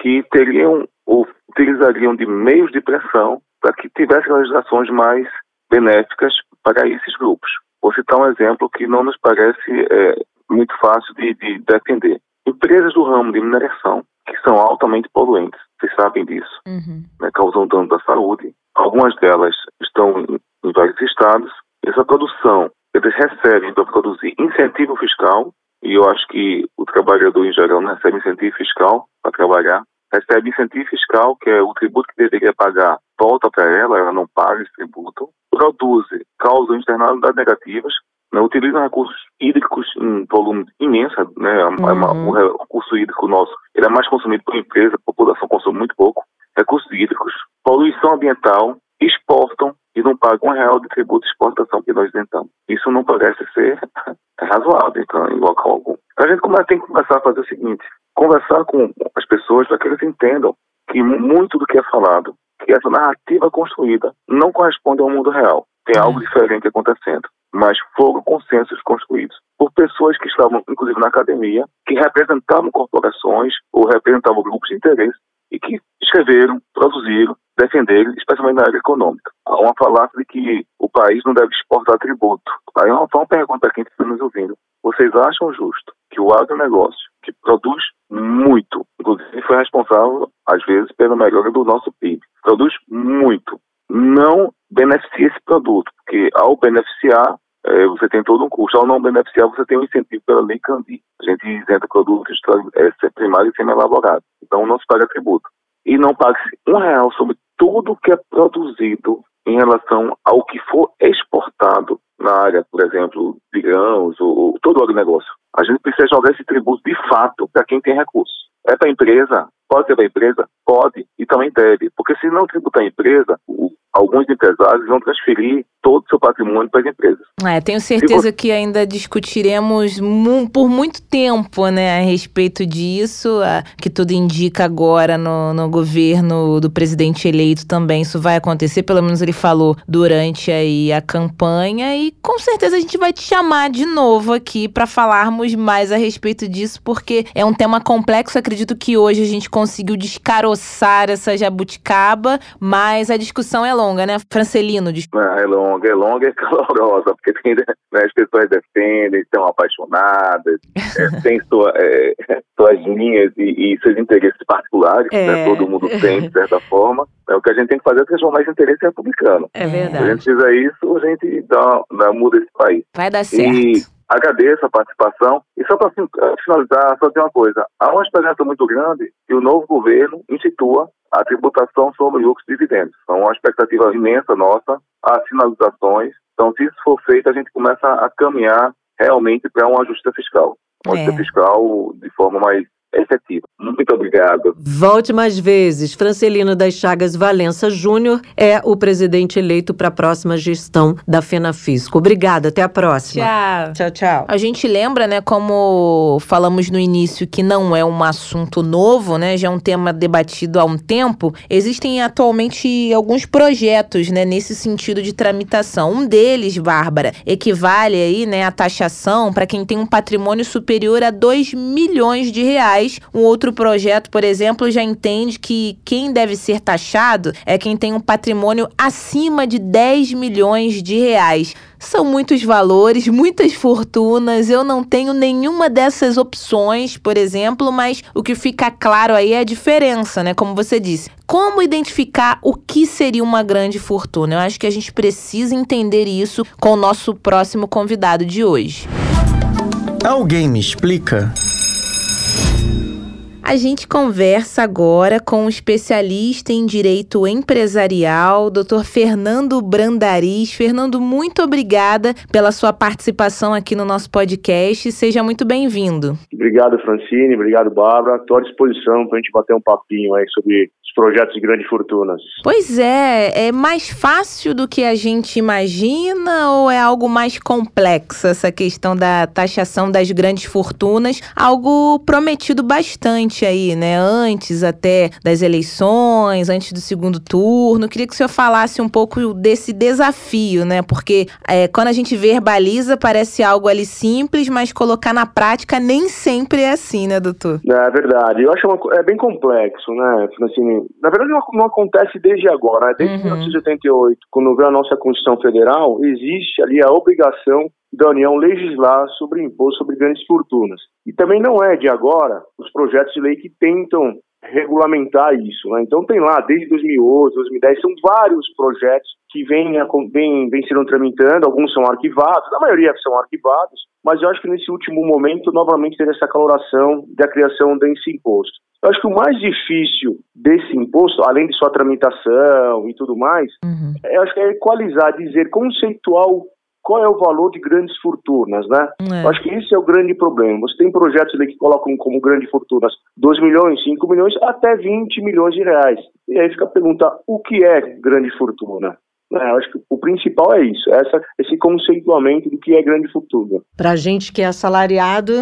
que teriam ou utilizariam de meios de pressão para que tivessem legislações mais benéficas para esses grupos. Vou citar um exemplo que não nos parece é, muito fácil de, de defender. Empresas do ramo de mineração, que são altamente poluentes, vocês sabem disso, uhum. né, causam dano à saúde. Algumas delas estão em, em vários estados. Essa produção, eles recebem para produzir incentivo fiscal, e eu acho que o trabalhador em geral não recebe incentivo fiscal para trabalhar. Recebe incentivo fiscal, que é o tributo que deveria pagar, volta para ela, ela não paga esse tributo produzem, causam externalidades negativas, né, utilizam recursos hídricos em volume imenso, né, uhum. o recurso hídrico nosso ele é mais consumido por empresa, a população consome muito pouco, recursos hídricos, poluição ambiental, exportam e não pagam um real de tributo de exportação que nós isentamos. Isso não parece ser <laughs> razoável então, em local algum. A gente tem que começar a fazer o seguinte, conversar com as pessoas para que eles entendam que muito do que é falado que essa narrativa construída não corresponde ao mundo real. Tem algo uhum. diferente acontecendo. Mas foram consensos construídos por pessoas que estavam, inclusive, na academia, que representavam corporações ou representavam grupos de interesse e que escreveram, produziram, defenderam, especialmente na área econômica. Há uma falácia de que o país não deve exportar tributo. Aí uma, uma pergunta aqui que está nos ouvindo. Vocês acham justo que o agronegócio, que produz muito, inclusive foi responsável, às vezes, pela melhora do nosso PIB, produz muito, não beneficia esse produto, porque ao beneficiar, é, você tem todo um custo. Ao não beneficiar, você tem um incentivo pela lei Candi. A gente isenta produtos é, primários e semi-elaborados. Então, não se paga tributo. E não paga-se um real sobre tudo que é produzido em relação ao que for exportado na área, por exemplo, de grãos ou todo o agronegócio. A gente precisa jogar esse tributo de fato para quem tem recursos. É para a empresa? Pode ser para a empresa? Pode e também deve. Porque se não tributar a empresa, alguns empresários vão transferir todo o seu patrimônio para as empresas. É, tenho certeza você... que ainda discutiremos mu por muito tempo né, a respeito disso, a, que tudo indica agora no, no governo do presidente eleito também isso vai acontecer, pelo menos ele falou durante aí a campanha e com certeza a gente vai te chamar de novo aqui para falarmos mais a respeito disso, porque é um tema complexo, acredito que hoje a gente conseguiu descaroçar essa jabuticaba, mas a discussão é longa longa, né, Francelino? Ah, é longa, é longa e é calorosa, porque tem, né, as pessoas defendem, estão apaixonadas, <laughs> é, tem sua, é, suas linhas e, e, seus interesses particulares, né, é. né, todo mundo tem, de certa forma. É, o que a gente tem que fazer é transformar esse interesse republicano. É verdade. Se a gente fizer isso, a gente dá, dá muda esse país. Vai dar certo. E agradeço a participação. E só para eh, finalizar, só tem uma coisa. Há uma esperança muito grande que o novo governo institua a tributação sobre lucros e dividendos. Então, uma expectativa imensa nossa, as sinalizações. Então, se isso for feito, a gente começa a caminhar realmente para uma justiça fiscal. Uma é. justiça fiscal de forma mais efetiva. Muito obrigado. Volte mais vezes. Francelino das Chagas Valença Júnior é o presidente eleito para a próxima gestão da FenaFisco. Obrigada, até a próxima. Tchau. Tchau, tchau. A gente lembra, né, como falamos no início, que não é um assunto novo, né, já é um tema debatido há um tempo. Existem atualmente alguns projetos, né, nesse sentido de tramitação. Um deles, Bárbara, equivale aí, né, à taxação para quem tem um patrimônio superior a 2 milhões de reais um outro projeto, por exemplo, já entende que quem deve ser taxado é quem tem um patrimônio acima de 10 milhões de reais. São muitos valores, muitas fortunas. Eu não tenho nenhuma dessas opções, por exemplo, mas o que fica claro aí é a diferença, né? Como você disse. Como identificar o que seria uma grande fortuna? Eu acho que a gente precisa entender isso com o nosso próximo convidado de hoje. Alguém me explica? A gente conversa agora com um especialista em direito empresarial, Dr. Fernando Brandariz. Fernando, muito obrigada pela sua participação aqui no nosso podcast. Seja muito bem-vindo. Obrigado, Francine. Obrigado, Bárbara. Estou à disposição para a gente bater um papinho aí sobre projetos de grandes fortunas. Pois é, é mais fácil do que a gente imagina ou é algo mais complexo essa questão da taxação das grandes fortunas? Algo prometido bastante aí, né? Antes até das eleições, antes do segundo turno. Queria que o senhor falasse um pouco desse desafio, né? Porque é, quando a gente verbaliza, parece algo ali simples, mas colocar na prática nem sempre é assim, né, doutor? É verdade. Eu acho uma, é bem complexo, né, Francine? na verdade não, não acontece desde agora, né? desde uhum. 1988, quando veio a nossa Constituição Federal, existe ali a obrigação da União legislar sobre imposto sobre grandes fortunas. E também não é de agora os projetos de lei que tentam regulamentar isso. Né? Então tem lá, desde 2011, 2010, são vários projetos que vêm, vêm, vêm sendo tramitando, alguns são arquivados, a maioria são arquivados, mas eu acho que nesse último momento, novamente, teve essa coloração da criação desse imposto. Eu acho que o mais difícil desse imposto, além de sua tramitação e tudo mais, uhum. eu acho que é equalizar, dizer, conceitual qual é o valor de grandes fortunas, né? É. Eu acho que esse é o grande problema. Você tem projetos ali que colocam como grandes fortunas 2 milhões, 5 milhões, até 20 milhões de reais. E aí fica a pergunta, o que é grande fortuna? É, eu acho que o principal é isso, essa, esse conceituamento do que é grande fortuna. Pra gente que é assalariado,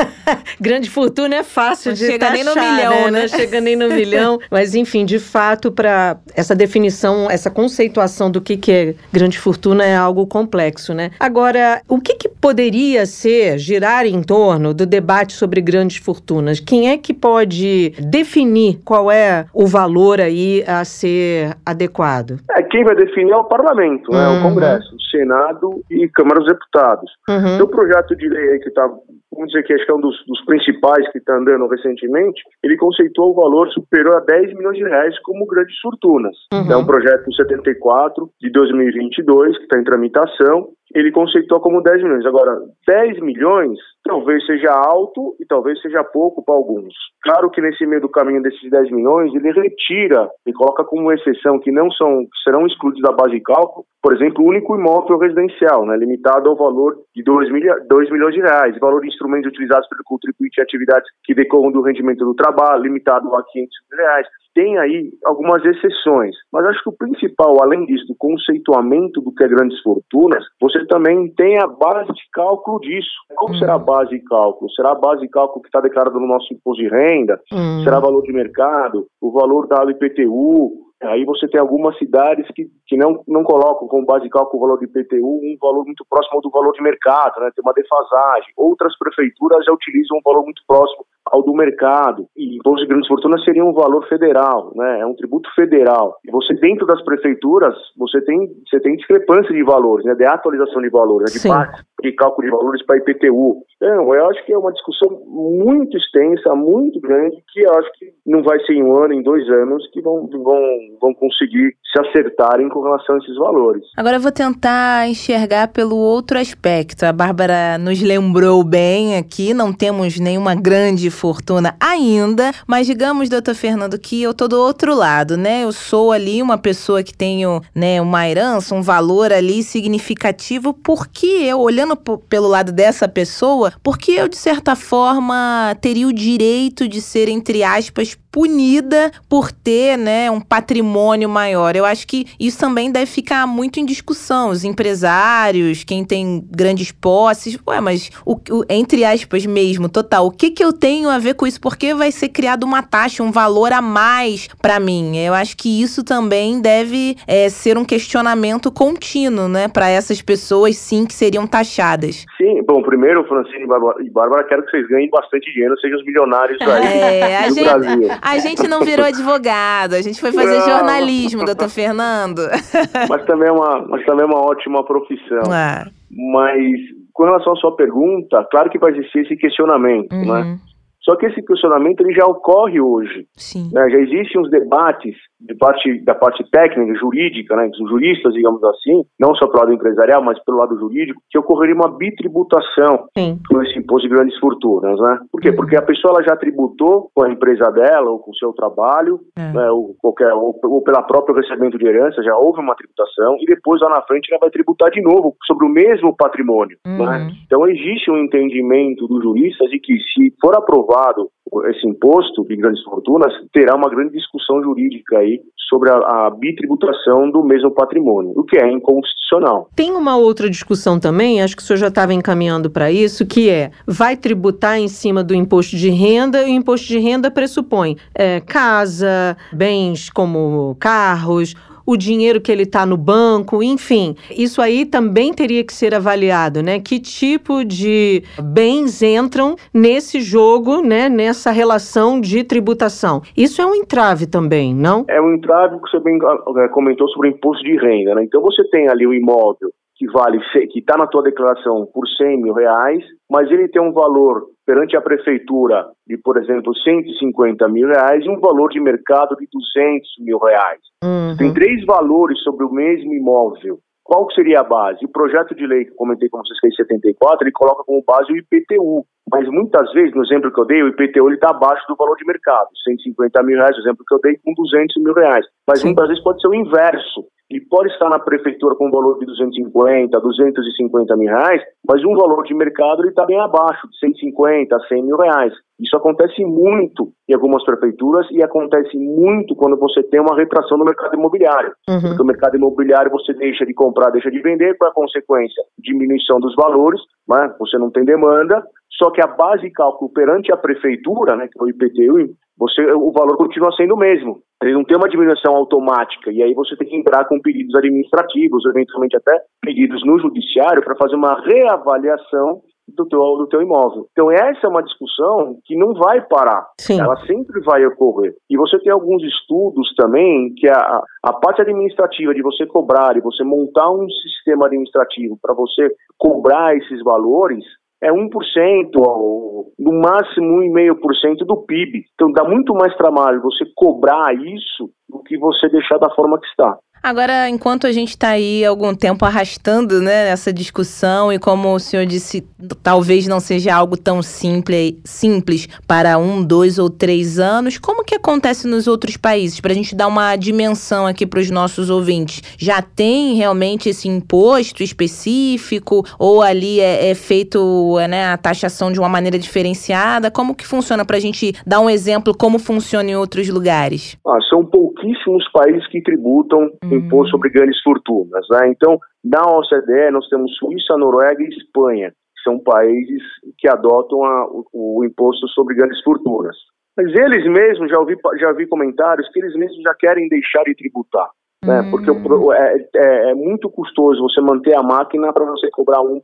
<laughs> grande fortuna é fácil não de chega taxar, nem no milhão, né? né? Não chega nem no milhão. <laughs> Mas enfim, de fato, para essa definição, essa conceituação do que, que é grande fortuna é algo complexo, né? Agora, o que, que poderia ser, girar em torno do debate sobre grandes fortunas? Quem é que pode definir qual é o valor aí a ser adequado? É, quem vai definir é o parlamento, né, o uhum. Congresso, o Senado e Câmara dos Deputados. Uhum. o projeto de lei que está, vamos dizer que acho que é um dos, dos principais que está andando recentemente, ele conceituou o valor superior a 10 milhões de reais como grandes fortunas. Uhum. É um projeto 74 de 2022 que está em tramitação ele conceituou como 10 milhões. Agora, 10 milhões talvez seja alto e talvez seja pouco para alguns. Claro que nesse meio do caminho desses 10 milhões, ele retira e coloca como exceção que não são, serão excluídos da base de cálculo, por exemplo, o único imóvel residencial, né, limitado ao valor de 2, milha, 2 milhões de reais, valor de instrumentos utilizados pelo contribuinte em atividades que decorram do rendimento do trabalho, limitado a 500 reais. Tem aí algumas exceções, mas acho que o principal, além disso, do conceituamento do que é grandes fortunas, você também tem a base de cálculo disso. Como uhum. será a base de cálculo? Será a base de cálculo que está declarada no nosso imposto de renda? Uhum. Será valor de mercado? O valor dado IPTU? Aí você tem algumas cidades que, que não, não colocam como base de cálculo o valor de IPTU um valor muito próximo do valor de mercado, né? tem uma defasagem. Outras prefeituras já utilizam um valor muito próximo ao do mercado. E imposto de grandes fortunas seria um valor federal, né? É um tributo federal. E você dentro das prefeituras, você tem você tem discrepância de valores, né? De atualização de valores, né? de parte de cálculo de valores para IPTU. Então, eu acho que é uma discussão muito extensa, muito grande, que eu acho que não vai ser em um ano, em dois anos, que vão, vão, vão conseguir se acertarem com relação a esses valores. Agora eu vou tentar enxergar pelo outro aspecto. A Bárbara nos lembrou bem aqui, não temos nenhuma grande fortuna ainda, mas digamos, doutor Fernando, que eu tô do outro lado, né? Eu sou ali uma pessoa que tenho, né, uma herança, um valor ali significativo, porque eu, olhando pelo lado dessa pessoa, porque eu, de certa forma, teria o direito de ser, entre aspas, punida por ter, né, um patrimônio maior. Eu acho que isso também deve ficar muito em discussão. Os empresários, quem tem grandes posses, ué, mas o, o, entre aspas mesmo, total, o que que eu tenho a ver com isso? Por que vai ser criado uma taxa, um valor a mais para mim? Eu acho que isso também deve é, ser um questionamento contínuo, né, para essas pessoas, sim, que seriam taxadas. Sim, bom, primeiro, Francine e Bárbara, quero que vocês ganhem bastante dinheiro, sejam os milionários aí é, do gente, Brasil. A gente não virou advogado, a gente foi fazer não. jornalismo, doutor Fernando. <laughs> Mas também é uma, mas também é uma ótima profissão. Ah. Mas com relação à sua pergunta, claro que vai existir esse questionamento, né? uhum. né? Só que esse questionamento ele já ocorre hoje. Né? Já existem uns debates de parte, da parte técnica, jurídica, né, dos juristas, digamos assim, não só pelo lado empresarial, mas pelo lado jurídico, que ocorreria uma bitributação Sim. com esse imposto de grandes fortunas. Né? Por quê? Uhum. Porque a pessoa ela já tributou com a empresa dela ou com o seu trabalho, é. né, ou, qualquer, ou, ou pela própria recebimento de herança, já houve uma tributação, e depois lá na frente ela vai tributar de novo sobre o mesmo patrimônio. Uhum. Né? Então existe um entendimento dos juristas de que se for aprovado esse imposto de grandes fortunas, terá uma grande discussão jurídica aí sobre a, a bitributação do mesmo patrimônio, o que é inconstitucional. Tem uma outra discussão também, acho que o senhor já estava encaminhando para isso, que é, vai tributar em cima do imposto de renda, e o imposto de renda pressupõe é, casa, bens como carros, o dinheiro que ele está no banco, enfim. Isso aí também teria que ser avaliado, né? Que tipo de bens entram nesse jogo, né? Nessa relação de tributação. Isso é um entrave também, não? É um entrave que você bem eh, comentou sobre o imposto de renda, né? Então você tem ali o imóvel que vale, que está na tua declaração por 100 mil reais, mas ele tem um valor perante a prefeitura de, por exemplo, 150 mil reais e um valor de mercado de 200 mil reais. Uhum. Tem três valores sobre o mesmo imóvel. Qual seria a base? O projeto de lei que eu comentei com vocês, que é 74, ele coloca como base o IPTU. Mas muitas vezes, no exemplo que eu dei, o IPTU está abaixo do valor de mercado. 150 mil reais, o exemplo que eu dei, com 200 mil reais. Mas Sim. muitas vezes pode ser o inverso. Ele pode estar na prefeitura com um valor de 250, 250 mil reais, mas um valor de mercado ele está bem abaixo, de 150, 100 mil reais. Isso acontece muito em algumas prefeituras e acontece muito quando você tem uma retração no mercado imobiliário. Uhum. Porque o mercado imobiliário você deixa de comprar, deixa de vender, com a consequência diminuição dos valores, né? você não tem demanda, só que a base de cálculo perante a prefeitura, né, que é o IPTU, você, o valor continua sendo o mesmo. Ele não tem uma diminuição automática, e aí você tem que entrar com pedidos administrativos, eventualmente até pedidos no judiciário, para fazer uma reavaliação do teu, do teu imóvel. Então essa é uma discussão que não vai parar, Sim. ela sempre vai ocorrer. E você tem alguns estudos também que a, a parte administrativa de você cobrar e você montar um sistema administrativo para você cobrar esses valores, é 1%, ou no máximo 1,5% do PIB. Então dá muito mais trabalho você cobrar isso do que você deixar da forma que está. Agora, enquanto a gente está aí algum tempo arrastando né, essa discussão, e como o senhor disse, talvez não seja algo tão simples, simples para um, dois ou três anos, como que acontece nos outros países? Para a gente dar uma dimensão aqui para os nossos ouvintes. Já tem realmente esse imposto específico? Ou ali é, é feito né, a taxação de uma maneira diferenciada? Como que funciona para a gente dar um exemplo como funciona em outros lugares? Ah, são pouquíssimos países que tributam. Imposto sobre grandes fortunas. Né? Então, na OCDE, nós temos Suíça, Noruega e Espanha, que são países que adotam a, o, o, imposto sobre grandes fortunas. Mas eles mesmos, já ouvi, já vi comentários que eles mesmos já querem deixar de tributar. né? Hum. Porque o, é, é, é, muito custoso você manter a máquina para você cobrar 1%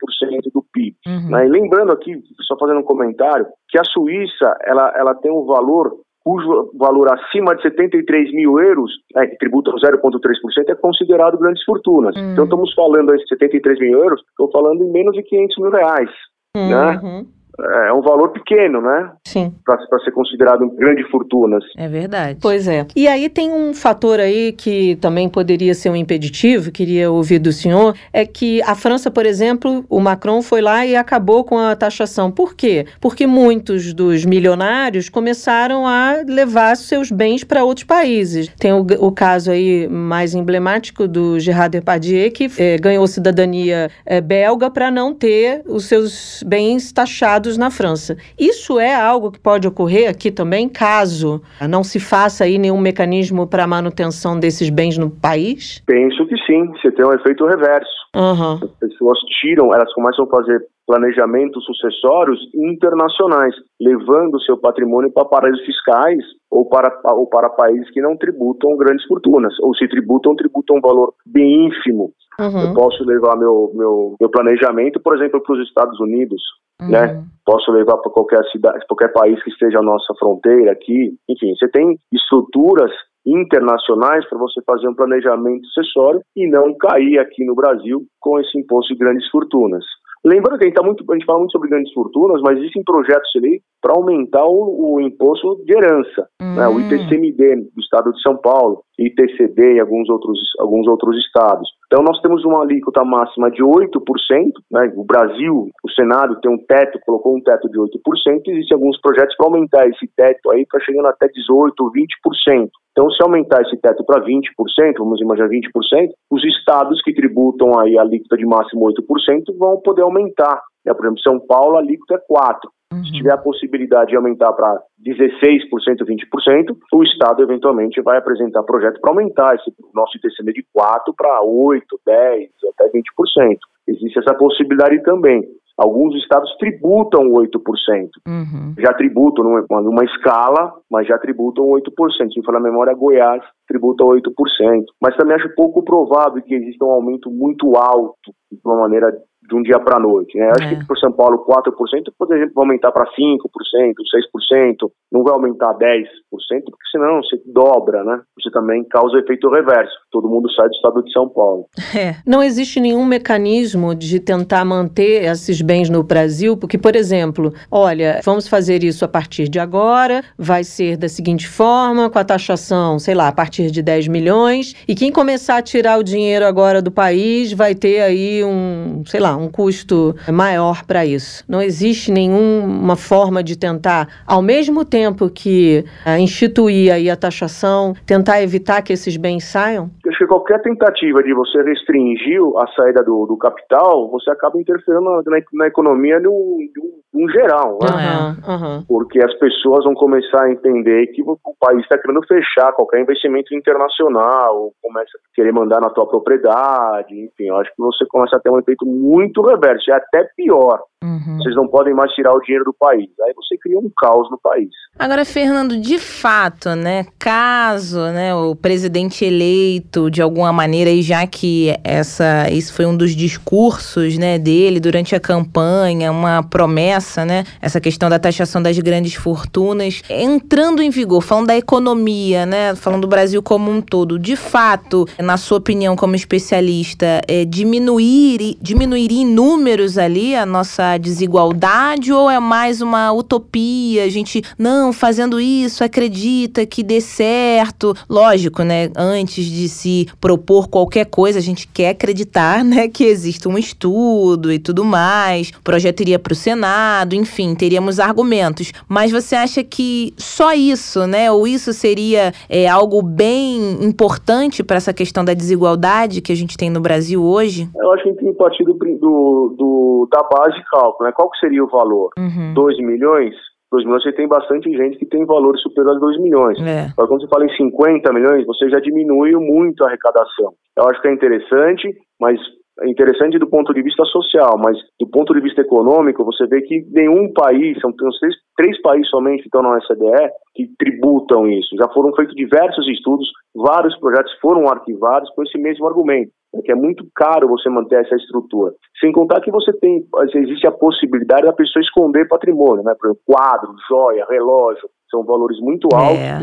do PIB. Uhum. Né? E lembrando aqui, só fazendo um comentário, que a Suíça ela, ela tem um valor cujo valor acima de 73 mil euros, é, que tributam 0,3%, é considerado grandes fortunas. Uhum. Então estamos falando de 73 mil euros, estou falando em menos de 500 mil reais. Né? Uhum. Né? É um valor pequeno, né? Sim. Para ser considerado grande fortunas. É verdade. Pois é. E aí tem um fator aí que também poderia ser um impeditivo, queria ouvir do senhor, é que a França, por exemplo, o Macron foi lá e acabou com a taxação. Por quê? Porque muitos dos milionários começaram a levar seus bens para outros países. Tem o, o, caso aí mais emblemático do Gerard Depardieu, que é, ganhou cidadania é, belga para não ter os seus bens taxados na França. Isso é algo que pode ocorrer aqui também, caso não se faça aí nenhum mecanismo para manutenção desses bens no país? Penso que sim, você tem um efeito reverso. Uhum. As pessoas tiram, elas começam a fazer planejamentos sucessórios internacionais, levando seu patrimônio para paraísos fiscais ou para, ou para países que não tributam grandes fortunas, ou se tributam, tributam um valor bem ínfimo. Uhum. Eu posso levar meu, meu, meu planejamento, por exemplo, para os Estados Unidos, uhum. né? Posso levar para qualquer cidade, qualquer país que esteja à nossa fronteira aqui. Enfim, você tem estruturas internacionais para você fazer um planejamento sucessório e não cair aqui no Brasil com esse imposto de grandes fortunas. Lembrando que a gente, tá muito, a gente fala muito sobre grandes fortunas, mas existem projetos ali para aumentar o, o, imposto de herança, uhum. né, o hum. ITCMD do estado de São Paulo, ITCD em alguns outros, alguns outros estados. Então nós temos uma alíquota máxima de 8%, né, o Brasil, o Senado tem um teto, colocou um teto de 8%, existem alguns projetos para aumentar esse teto aí para chegando até 18%, 20%. Então, se aumentar esse teto para 20%, vamos imaginar 20%, os estados que tributam aí a alíquota de máximo 8% vão poder aumentar. Né? Por exemplo, São Paulo, a alíquota é 4%. Uhum. Se tiver a possibilidade de aumentar para 16%, 20%, o Estado eventualmente vai apresentar projeto para aumentar esse nosso ITCM de 4% para 8%, 10%, até 20%. Existe essa possibilidade também. Alguns estados tributam 8%. Uhum. Já tributam numa, numa escala, mas já tributam 8%. Se for na memória, Goiás tributa 8%. Mas também acho pouco provável que exista um aumento muito alto, de uma maneira de um dia para a noite. Né? Acho é. que por São Paulo 4%, poderia aumentar para 5%, 6%, não vai aumentar 10%, porque senão você dobra, né? Você também causa efeito reverso. Todo mundo sai do estado de São Paulo. <laughs> É. Não existe nenhum mecanismo de tentar manter esses bens no Brasil, porque, por exemplo, olha, vamos fazer isso a partir de agora, vai ser da seguinte forma, com a taxação, sei lá, a partir de 10 milhões, e quem começar a tirar o dinheiro agora do país vai ter aí um, sei lá, um custo maior para isso. Não existe nenhuma forma de tentar, ao mesmo tempo que uh, instituir aí a taxação, tentar evitar que esses bens saiam? Acho que qualquer tentativa de você restringir a saída do, do capital, você acaba interferindo na, na economia no, no, no geral, né? Uhum, uhum. Porque as pessoas vão começar a entender que o país está querendo fechar qualquer investimento internacional, começa a querer mandar na tua propriedade, enfim, eu acho que você começa a ter um efeito muito muito reverso, é até pior. Uhum. Vocês não podem mais tirar o dinheiro do país. Aí você cria um caos no país. Agora, Fernando, de fato, né, caso, né, o presidente eleito de alguma maneira, e já que essa, isso foi um dos discursos, né, dele durante a campanha, uma promessa, né, essa questão da taxação das grandes fortunas, entrando em vigor, falando da economia, né, falando do Brasil como um todo, de fato, na sua opinião como especialista, é, diminuir, diminuiria em números ali a nossa desigualdade ou é mais uma utopia? A gente, não, fazendo isso, acredita que dê certo. Lógico, né? Antes de se propor qualquer coisa, a gente quer acreditar, <laughs> né, que existe um estudo e tudo mais. O projeto iria para o Senado, enfim, teríamos argumentos. Mas você acha que só isso, né? Ou isso seria é, algo bem importante para essa questão da desigualdade que a gente tem no Brasil hoje? Eu acho que tem que partir do, do, do da base cálculo, né? Qual que seria o valor? Uhum. 2 milhões? 2 milhões, você tem bastante gente que tem valor superior a 2 milhões. É. Agora, quando você fala em 50 milhões, você já diminuiu muito a arrecadação. Eu acho que é interessante, mas é interessante do ponto de vista social, mas do ponto de vista econômico, você vê que nenhum país, são três três países somente que estão na OCDE que tributam isso. Já foram feitos diversos estudos, vários projetos foram arquivados com esse mesmo argumento, né, que é muito caro você manter essa estrutura. Sem contar que você tem, existe a possibilidade da pessoa esconder patrimônio, né? Por exemplo, quadro, joia, relógio, são valores muito altos é.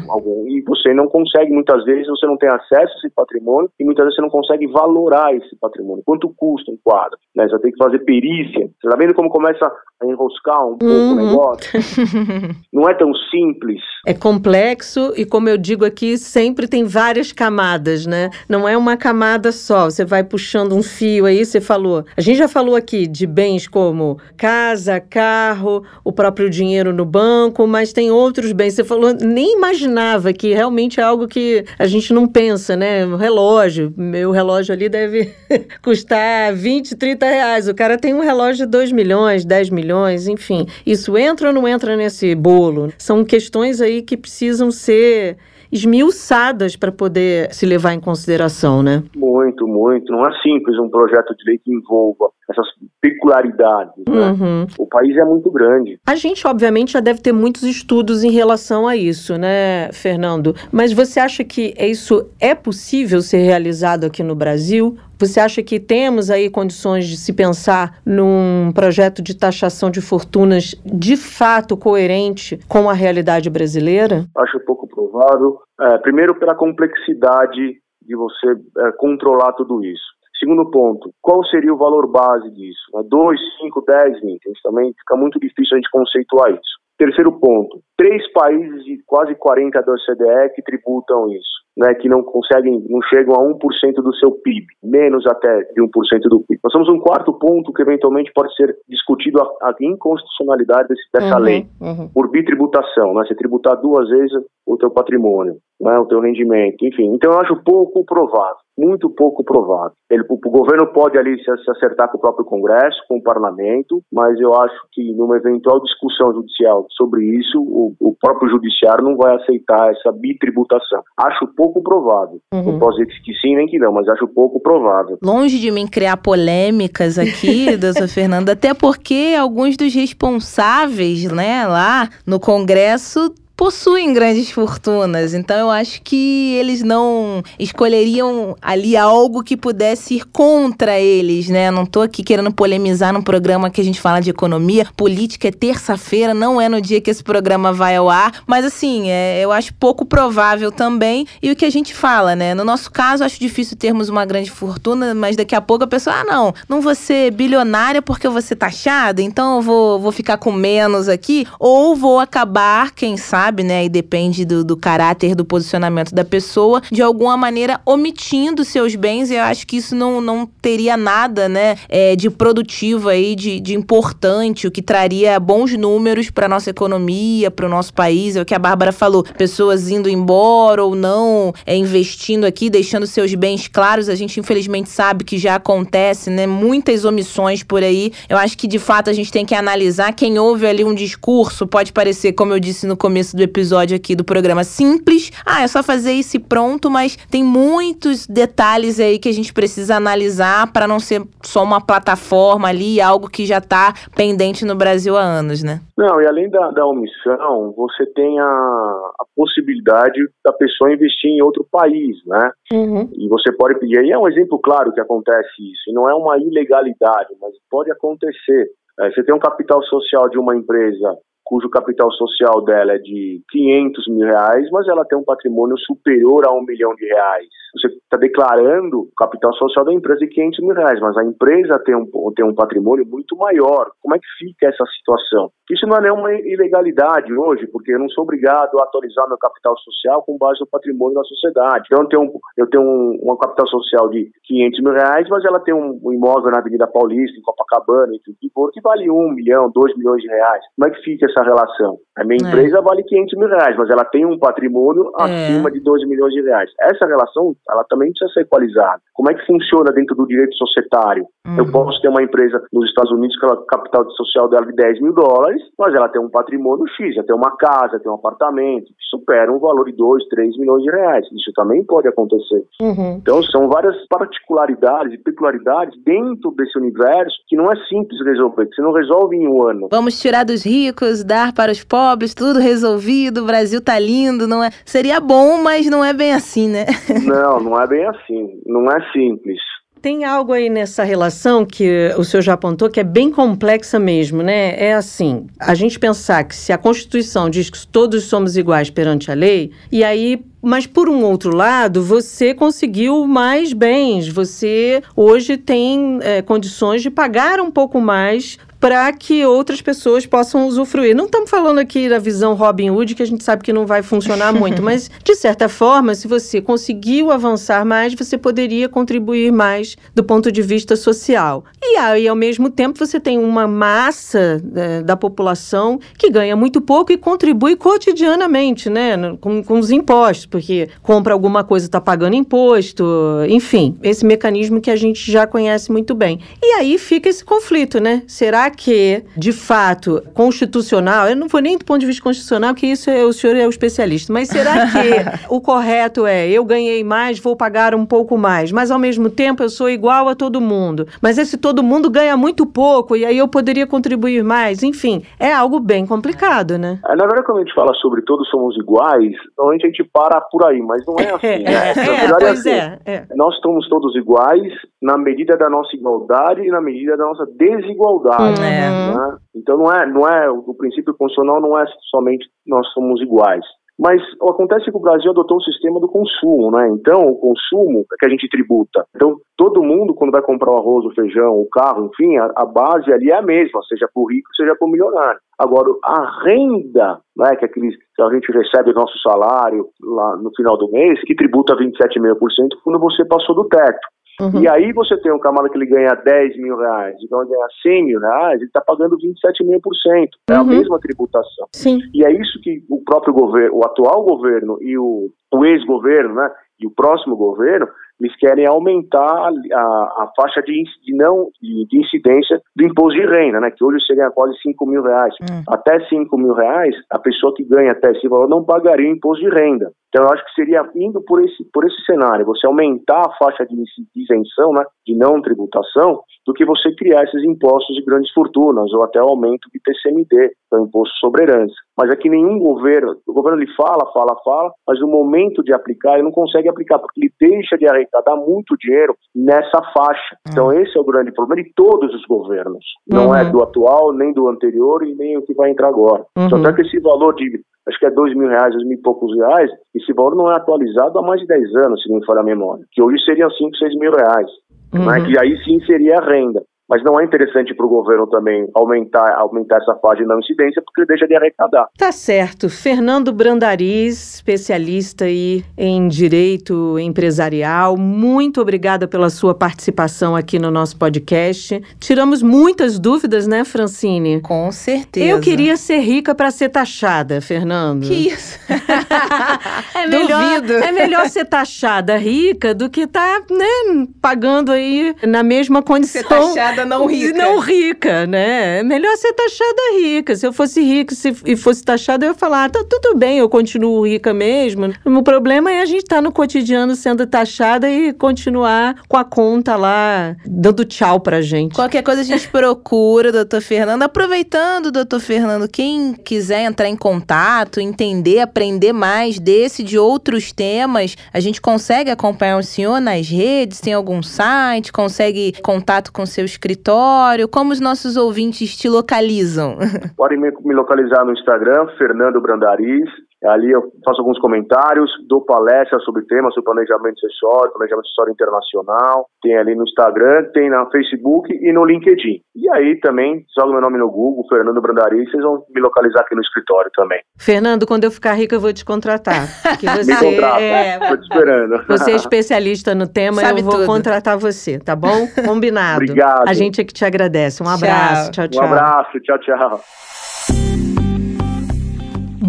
e você não consegue, muitas vezes, você não tem acesso a esse patrimônio e muitas vezes você não consegue valorar esse patrimônio. Quanto custa um quadro? Né? Você tem que fazer perícia. Você está vendo como começa a enroscar um pouco uhum. o negócio? <laughs> não é tão simples. É complexo e, como eu digo aqui, sempre tem várias camadas, né? Não é uma camada só. Você vai puxando um fio aí, você falou. A gente já falou aqui de bens como casa, carro, o próprio dinheiro no banco, mas tem outros bem. Você falou, nem imaginava que realmente é algo que a gente não pensa, né? Um relógio. Meu relógio ali deve <laughs> custar 20, 30 reais. O cara tem um relógio de 2 milhões, 10 milhões, enfim. Isso entra ou não entra nesse bolo? São questões aí que precisam ser esmiuçadas para poder se levar em consideração, né? Muito, muito. Não é simples um projeto de lei que envolva essas peculiaridades. Né? Uhum. O país é muito grande. A gente, obviamente, já deve ter muitos estudos em relação a isso, né, Fernando? Mas você acha que isso é possível ser realizado aqui no Brasil? Você acha que temos aí condições de se pensar num projeto de taxação de fortunas de fato coerente com a realidade brasileira? Acho pouco provável. É, primeiro, pela complexidade de você é, controlar tudo isso. Segundo ponto, qual seria o valor base disso? 2, 5, 10, 20? Também fica muito difícil a gente conceituar isso. Terceiro ponto, três países de quase 40 da OCDE que tributam isso, né, que não conseguem, não chegam a 1% do seu PIB, menos até de 1% do PIB. Nós temos um quarto ponto que eventualmente pode ser discutido a, a inconstitucionalidade desse, dessa uhum, lei, uhum. por bitributação, né, você tributar duas vezes o teu patrimônio, né, o teu rendimento, enfim. Então eu acho pouco provável muito pouco provável. Ele, o, o, governo pode ali se, se, acertar com o próprio Congresso, com o Parlamento, mas eu acho que numa eventual discussão judicial sobre isso, o, o próprio judiciário não vai aceitar essa bitributação. Acho pouco provável. Uhum. Não posso dizer que sim nem que não, mas acho pouco provável. Longe de mim criar polêmicas aqui, <laughs> doutor Fernando, até porque alguns dos responsáveis, né, lá no Congresso possuem grandes fortunas. Então eu acho que eles não escolheriam ali algo que pudesse ir contra eles, né? Não tô aqui querendo polemizar num programa que a gente fala de economia. Política é terça-feira, não é no dia que esse programa vai ao ar. Mas assim, é, eu acho pouco provável também. E o que a gente fala, né? No nosso caso, acho difícil termos uma grande fortuna, mas daqui a pouco a pessoa, ah, não, não vou ser bilionária porque eu vou ser taxada, então eu vou, vou ficar com menos aqui. Ou vou acabar, quem sabe, sabe, né? E depende do, do caráter, do posicionamento da pessoa, de alguma maneira omitindo seus bens. E eu acho que isso não, não teria nada, né? É, de produtivo aí, de, de importante, o que traria bons números para nossa economia, para o nosso país. É o que a Bárbara falou: pessoas indo embora ou não, é, investindo aqui, deixando seus bens claros. A gente, infelizmente, sabe que já acontece, né? Muitas omissões por aí. Eu acho que, de fato, a gente tem que analisar quem ouve ali um discurso. Pode parecer, como eu disse no começo do episódio aqui do programa simples. Ah, é só fazer isso e pronto, mas tem muitos detalhes aí que a gente precisa analisar para não ser só uma plataforma ali, algo que já está pendente no Brasil há anos, né? Não, e além da, da omissão, você tem a, a possibilidade da pessoa investir em outro país, né? Uhum. E você pode pedir. Aí é um exemplo claro que acontece isso. E não é uma ilegalidade, mas pode acontecer. É, você tem um capital social de uma empresa cujo capital social dela é de 500 mil reais, mas ela tem um patrimônio superior a um milhão de reais. Você está declarando o capital social da empresa de 500 mil reais, mas a empresa tem um, tem um patrimônio muito maior. Como é que fica essa situação? Isso não é nenhuma ilegalidade hoje, porque eu não sou obrigado a atualizar meu capital social com base no patrimônio da sociedade. Então, eu tenho, um, eu tenho um, um capital social de 500 mil reais, mas ela tem um, um imóvel na Avenida Paulista, em Copacabana, em for, que vale 1 milhão, 2 milhões de reais. Como é que fica essa relação? A minha é. empresa vale 500 mil reais, mas ela tem um patrimônio é. acima de 2 milhões de reais. Essa relação, ela também precisa ser equalizada. Como é que funciona dentro do direito societário? Uhum. Eu posso ter uma empresa nos Estados Unidos que a capital social dela é de 10 mil dólares, mas ela tem um patrimônio X, ela tem uma casa, tem um apartamento, que supera um valor de 2, 3 milhões de reais. Isso também pode acontecer. Uhum. Então, são várias particularidades e peculiaridades dentro desse universo que não é simples resolver, que você não resolve em um ano. Vamos tirar dos ricos, dar para os pobres, tudo resolvido, o Brasil tá lindo, não é? Seria bom, mas não é bem assim, né? Não, não é bem assim. Não é simples. Tem algo aí nessa relação que o senhor já apontou que é bem complexa mesmo, né? É assim, a gente pensar que se a Constituição diz que todos somos iguais perante a lei, e aí mas por um outro lado, você conseguiu mais bens. Você hoje tem é, condições de pagar um pouco mais para que outras pessoas possam usufruir. Não estamos falando aqui da visão Robin Hood, que a gente sabe que não vai funcionar <laughs> muito, mas de certa forma, se você conseguiu avançar mais, você poderia contribuir mais do ponto de vista social. E aí, ao mesmo tempo, você tem uma massa é, da população que ganha muito pouco e contribui cotidianamente, né, com, com os impostos, porque compra alguma coisa está pagando imposto, enfim, esse mecanismo que a gente já conhece muito bem. E aí fica esse conflito, né? Será que, de fato, constitucional, eu não vou nem do ponto de vista constitucional, que isso é, o senhor é o especialista, mas será que <laughs> o correto é eu ganhei mais, vou pagar um pouco mais, mas ao mesmo tempo eu sou igual a todo mundo. Mas esse todo mundo ganha muito pouco e aí eu poderia contribuir mais. Enfim, é algo bem complicado, né? É, na verdade, quando a gente fala sobre todos somos iguais, normalmente a gente para por aí, mas não é <laughs> assim. né? É, é, verdade, pois assim, é, é. Nós somos todos iguais na medida da nossa igualdade e na medida da nossa desigualdade. É. né? Então não é, não é o princípio constitucional não é somente nós somos iguais. Mas acontece que o Brasil adotou o sistema do consumo, né? Então, o consumo é que a gente tributa. Então, todo mundo, quando vai comprar o arroz, o feijão, o carro, enfim, a, a base ali é a mesma, seja para o rico, seja para o milionário. Agora, a renda, né, que, é aqueles, que a gente recebe o nosso salário lá no final do mês, que tributa 27,5% quando você passou do teto. Uhum. E aí você tem um camarada que ele ganha 10 mil reais, então ele ganha 100 mil reais, ele está pagando 27,5%. É a Uhum. mesma tributação. Sim. E é isso que o próprio governo, o atual governo e o, o ex-governo, né, e o próximo governo, eles querem aumentar a, a- a faixa de, de não de, de incidência do imposto de renda, né, que hoje chega a quase 5 mil reais. Hum. Até 5 mil reais, a pessoa que ganha até esse valor não pagaria imposto de renda. Então, eu acho que seria indo por esse, por esse cenário, você aumentar a faixa de isenção, né, de não tributação, do que você criar esses impostos de grandes fortunas, ou até o aumento de TCMD, que é o imposto sobre herança. Mas é que nenhum governo, o governo ele fala, fala, fala, mas no momento de aplicar, ele não consegue aplicar, porque ele deixa de arrecadar muito dinheiro nessa faixa. Então, esse é o grande problema de todos os governos. Não Uhum. é do atual, nem do anterior e nem o que vai entrar agora. Uhum. Só que esse valor de, acho que é dois mil reais, dois mil e poucos reais, esse valor não é atualizado há mais de 10 anos, se não me falha a memória. Que hoje seriam 5, 6 mil reais. Né? Uhum. Que aí sim seria a renda. Mas não é interessante para o governo também aumentar, aumentar essa faixa de não incidência, porque ele deixa de arrecadar. Tá certo. Fernando Brandariz, especialista aí em direito empresarial, muito obrigada pela sua participação aqui no nosso podcast. Tiramos muitas dúvidas, né, Francine? Com certeza. Eu queria ser rica para ser taxada, Fernando. Que isso? <laughs> é melhor, Duvido. é melhor ser taxada rica do que tá, né, pagando aí na mesma condição. Ser taxada não <laughs> rica. Não rica, né? É melhor ser taxada rica. Se eu fosse rica se, e fosse taxada, eu ia falar, ah, tá tudo bem, eu continuo rica mesmo. O problema é a gente estar tá no cotidiano sendo taxada e continuar com a conta lá, dando tchau pra gente. Qualquer coisa a gente <laughs> procura, doutor Fernando. Aproveitando, doutor Fernando, quem quiser entrar em contato, entender, aprender mais desse de outros temas, a gente consegue acompanhar o senhor nas redes? Tem algum site? Consegue contato com seu escritório? Como os nossos ouvintes te localizam? Podem me, localizar no Instagram, Fernando Brandariz. Ali eu faço alguns comentários, dou palestras sobre temas, sobre planejamento acessório, planejamento acessório internacional. Tem ali no Instagram, tem na Facebook e no LinkedIn. E aí também, joga meu nome no Google, Fernando Brandariz, vocês vão me localizar aqui no escritório também. Fernando, quando eu ficar rica, eu vou te contratar. Porque <laughs> Me você contrata, é, tô te esperando. <laughs> Você é especialista no tema, Sabe eu vou tudo. contratar você, tá bom? <laughs> Combinado. Obrigado. A gente é que te agradece. Um Tchau. abraço. Tchau, tchau. Um abraço, tchau, tchau.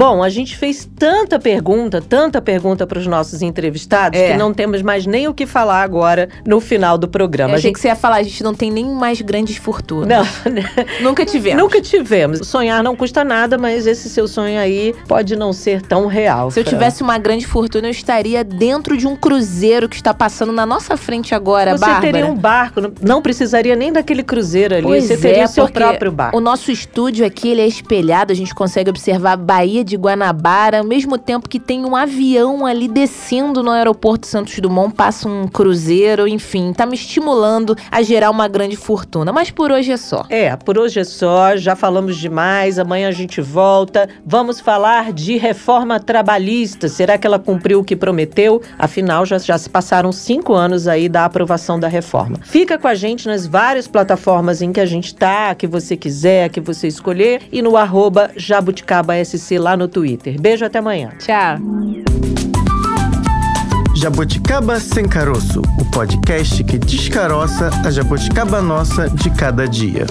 Bom, a gente fez tanta pergunta, tanta pergunta para os nossos entrevistados É. que não temos mais nem o que falar agora no final do programa. Eu A achei gente que você ia falar, a gente não tem nem mais grandes fortunas. não, <laughs> Nunca tivemos. nunca tivemos. Sonhar não custa nada, mas esse seu sonho aí pode não ser tão real. Se eu Fran. tivesse uma grande fortuna, eu estaria dentro de um cruzeiro que está passando na nossa frente agora, Você Bárbara. teria um barco, não- precisaria nem daquele cruzeiro ali. Pois você teria é, o seu próprio barco. O nosso estúdio aqui, ele é espelhado, a gente consegue observar a Baía de Guanabara, ao mesmo tempo que tem um avião ali descendo no aeroporto Santos Dumont, passa um cruzeiro, enfim, tá me estimulando a gerar uma grande fortuna. Mas por hoje é só. É, por hoje é só, já falamos demais, amanhã a gente volta. Vamos falar de reforma trabalhista. Será que ela cumpriu o que prometeu? Afinal, já, já se passaram cinco anos aí da aprovação da reforma. Fica com a gente nas várias plataformas em que a gente tá, que você quiser, que você escolher, e no arroba JabuticabaSC lá no Twitter. Beijo, até amanhã. Tchau. Jabuticaba Sem Caroço, o podcast que descaroça a jabuticaba nossa de cada dia.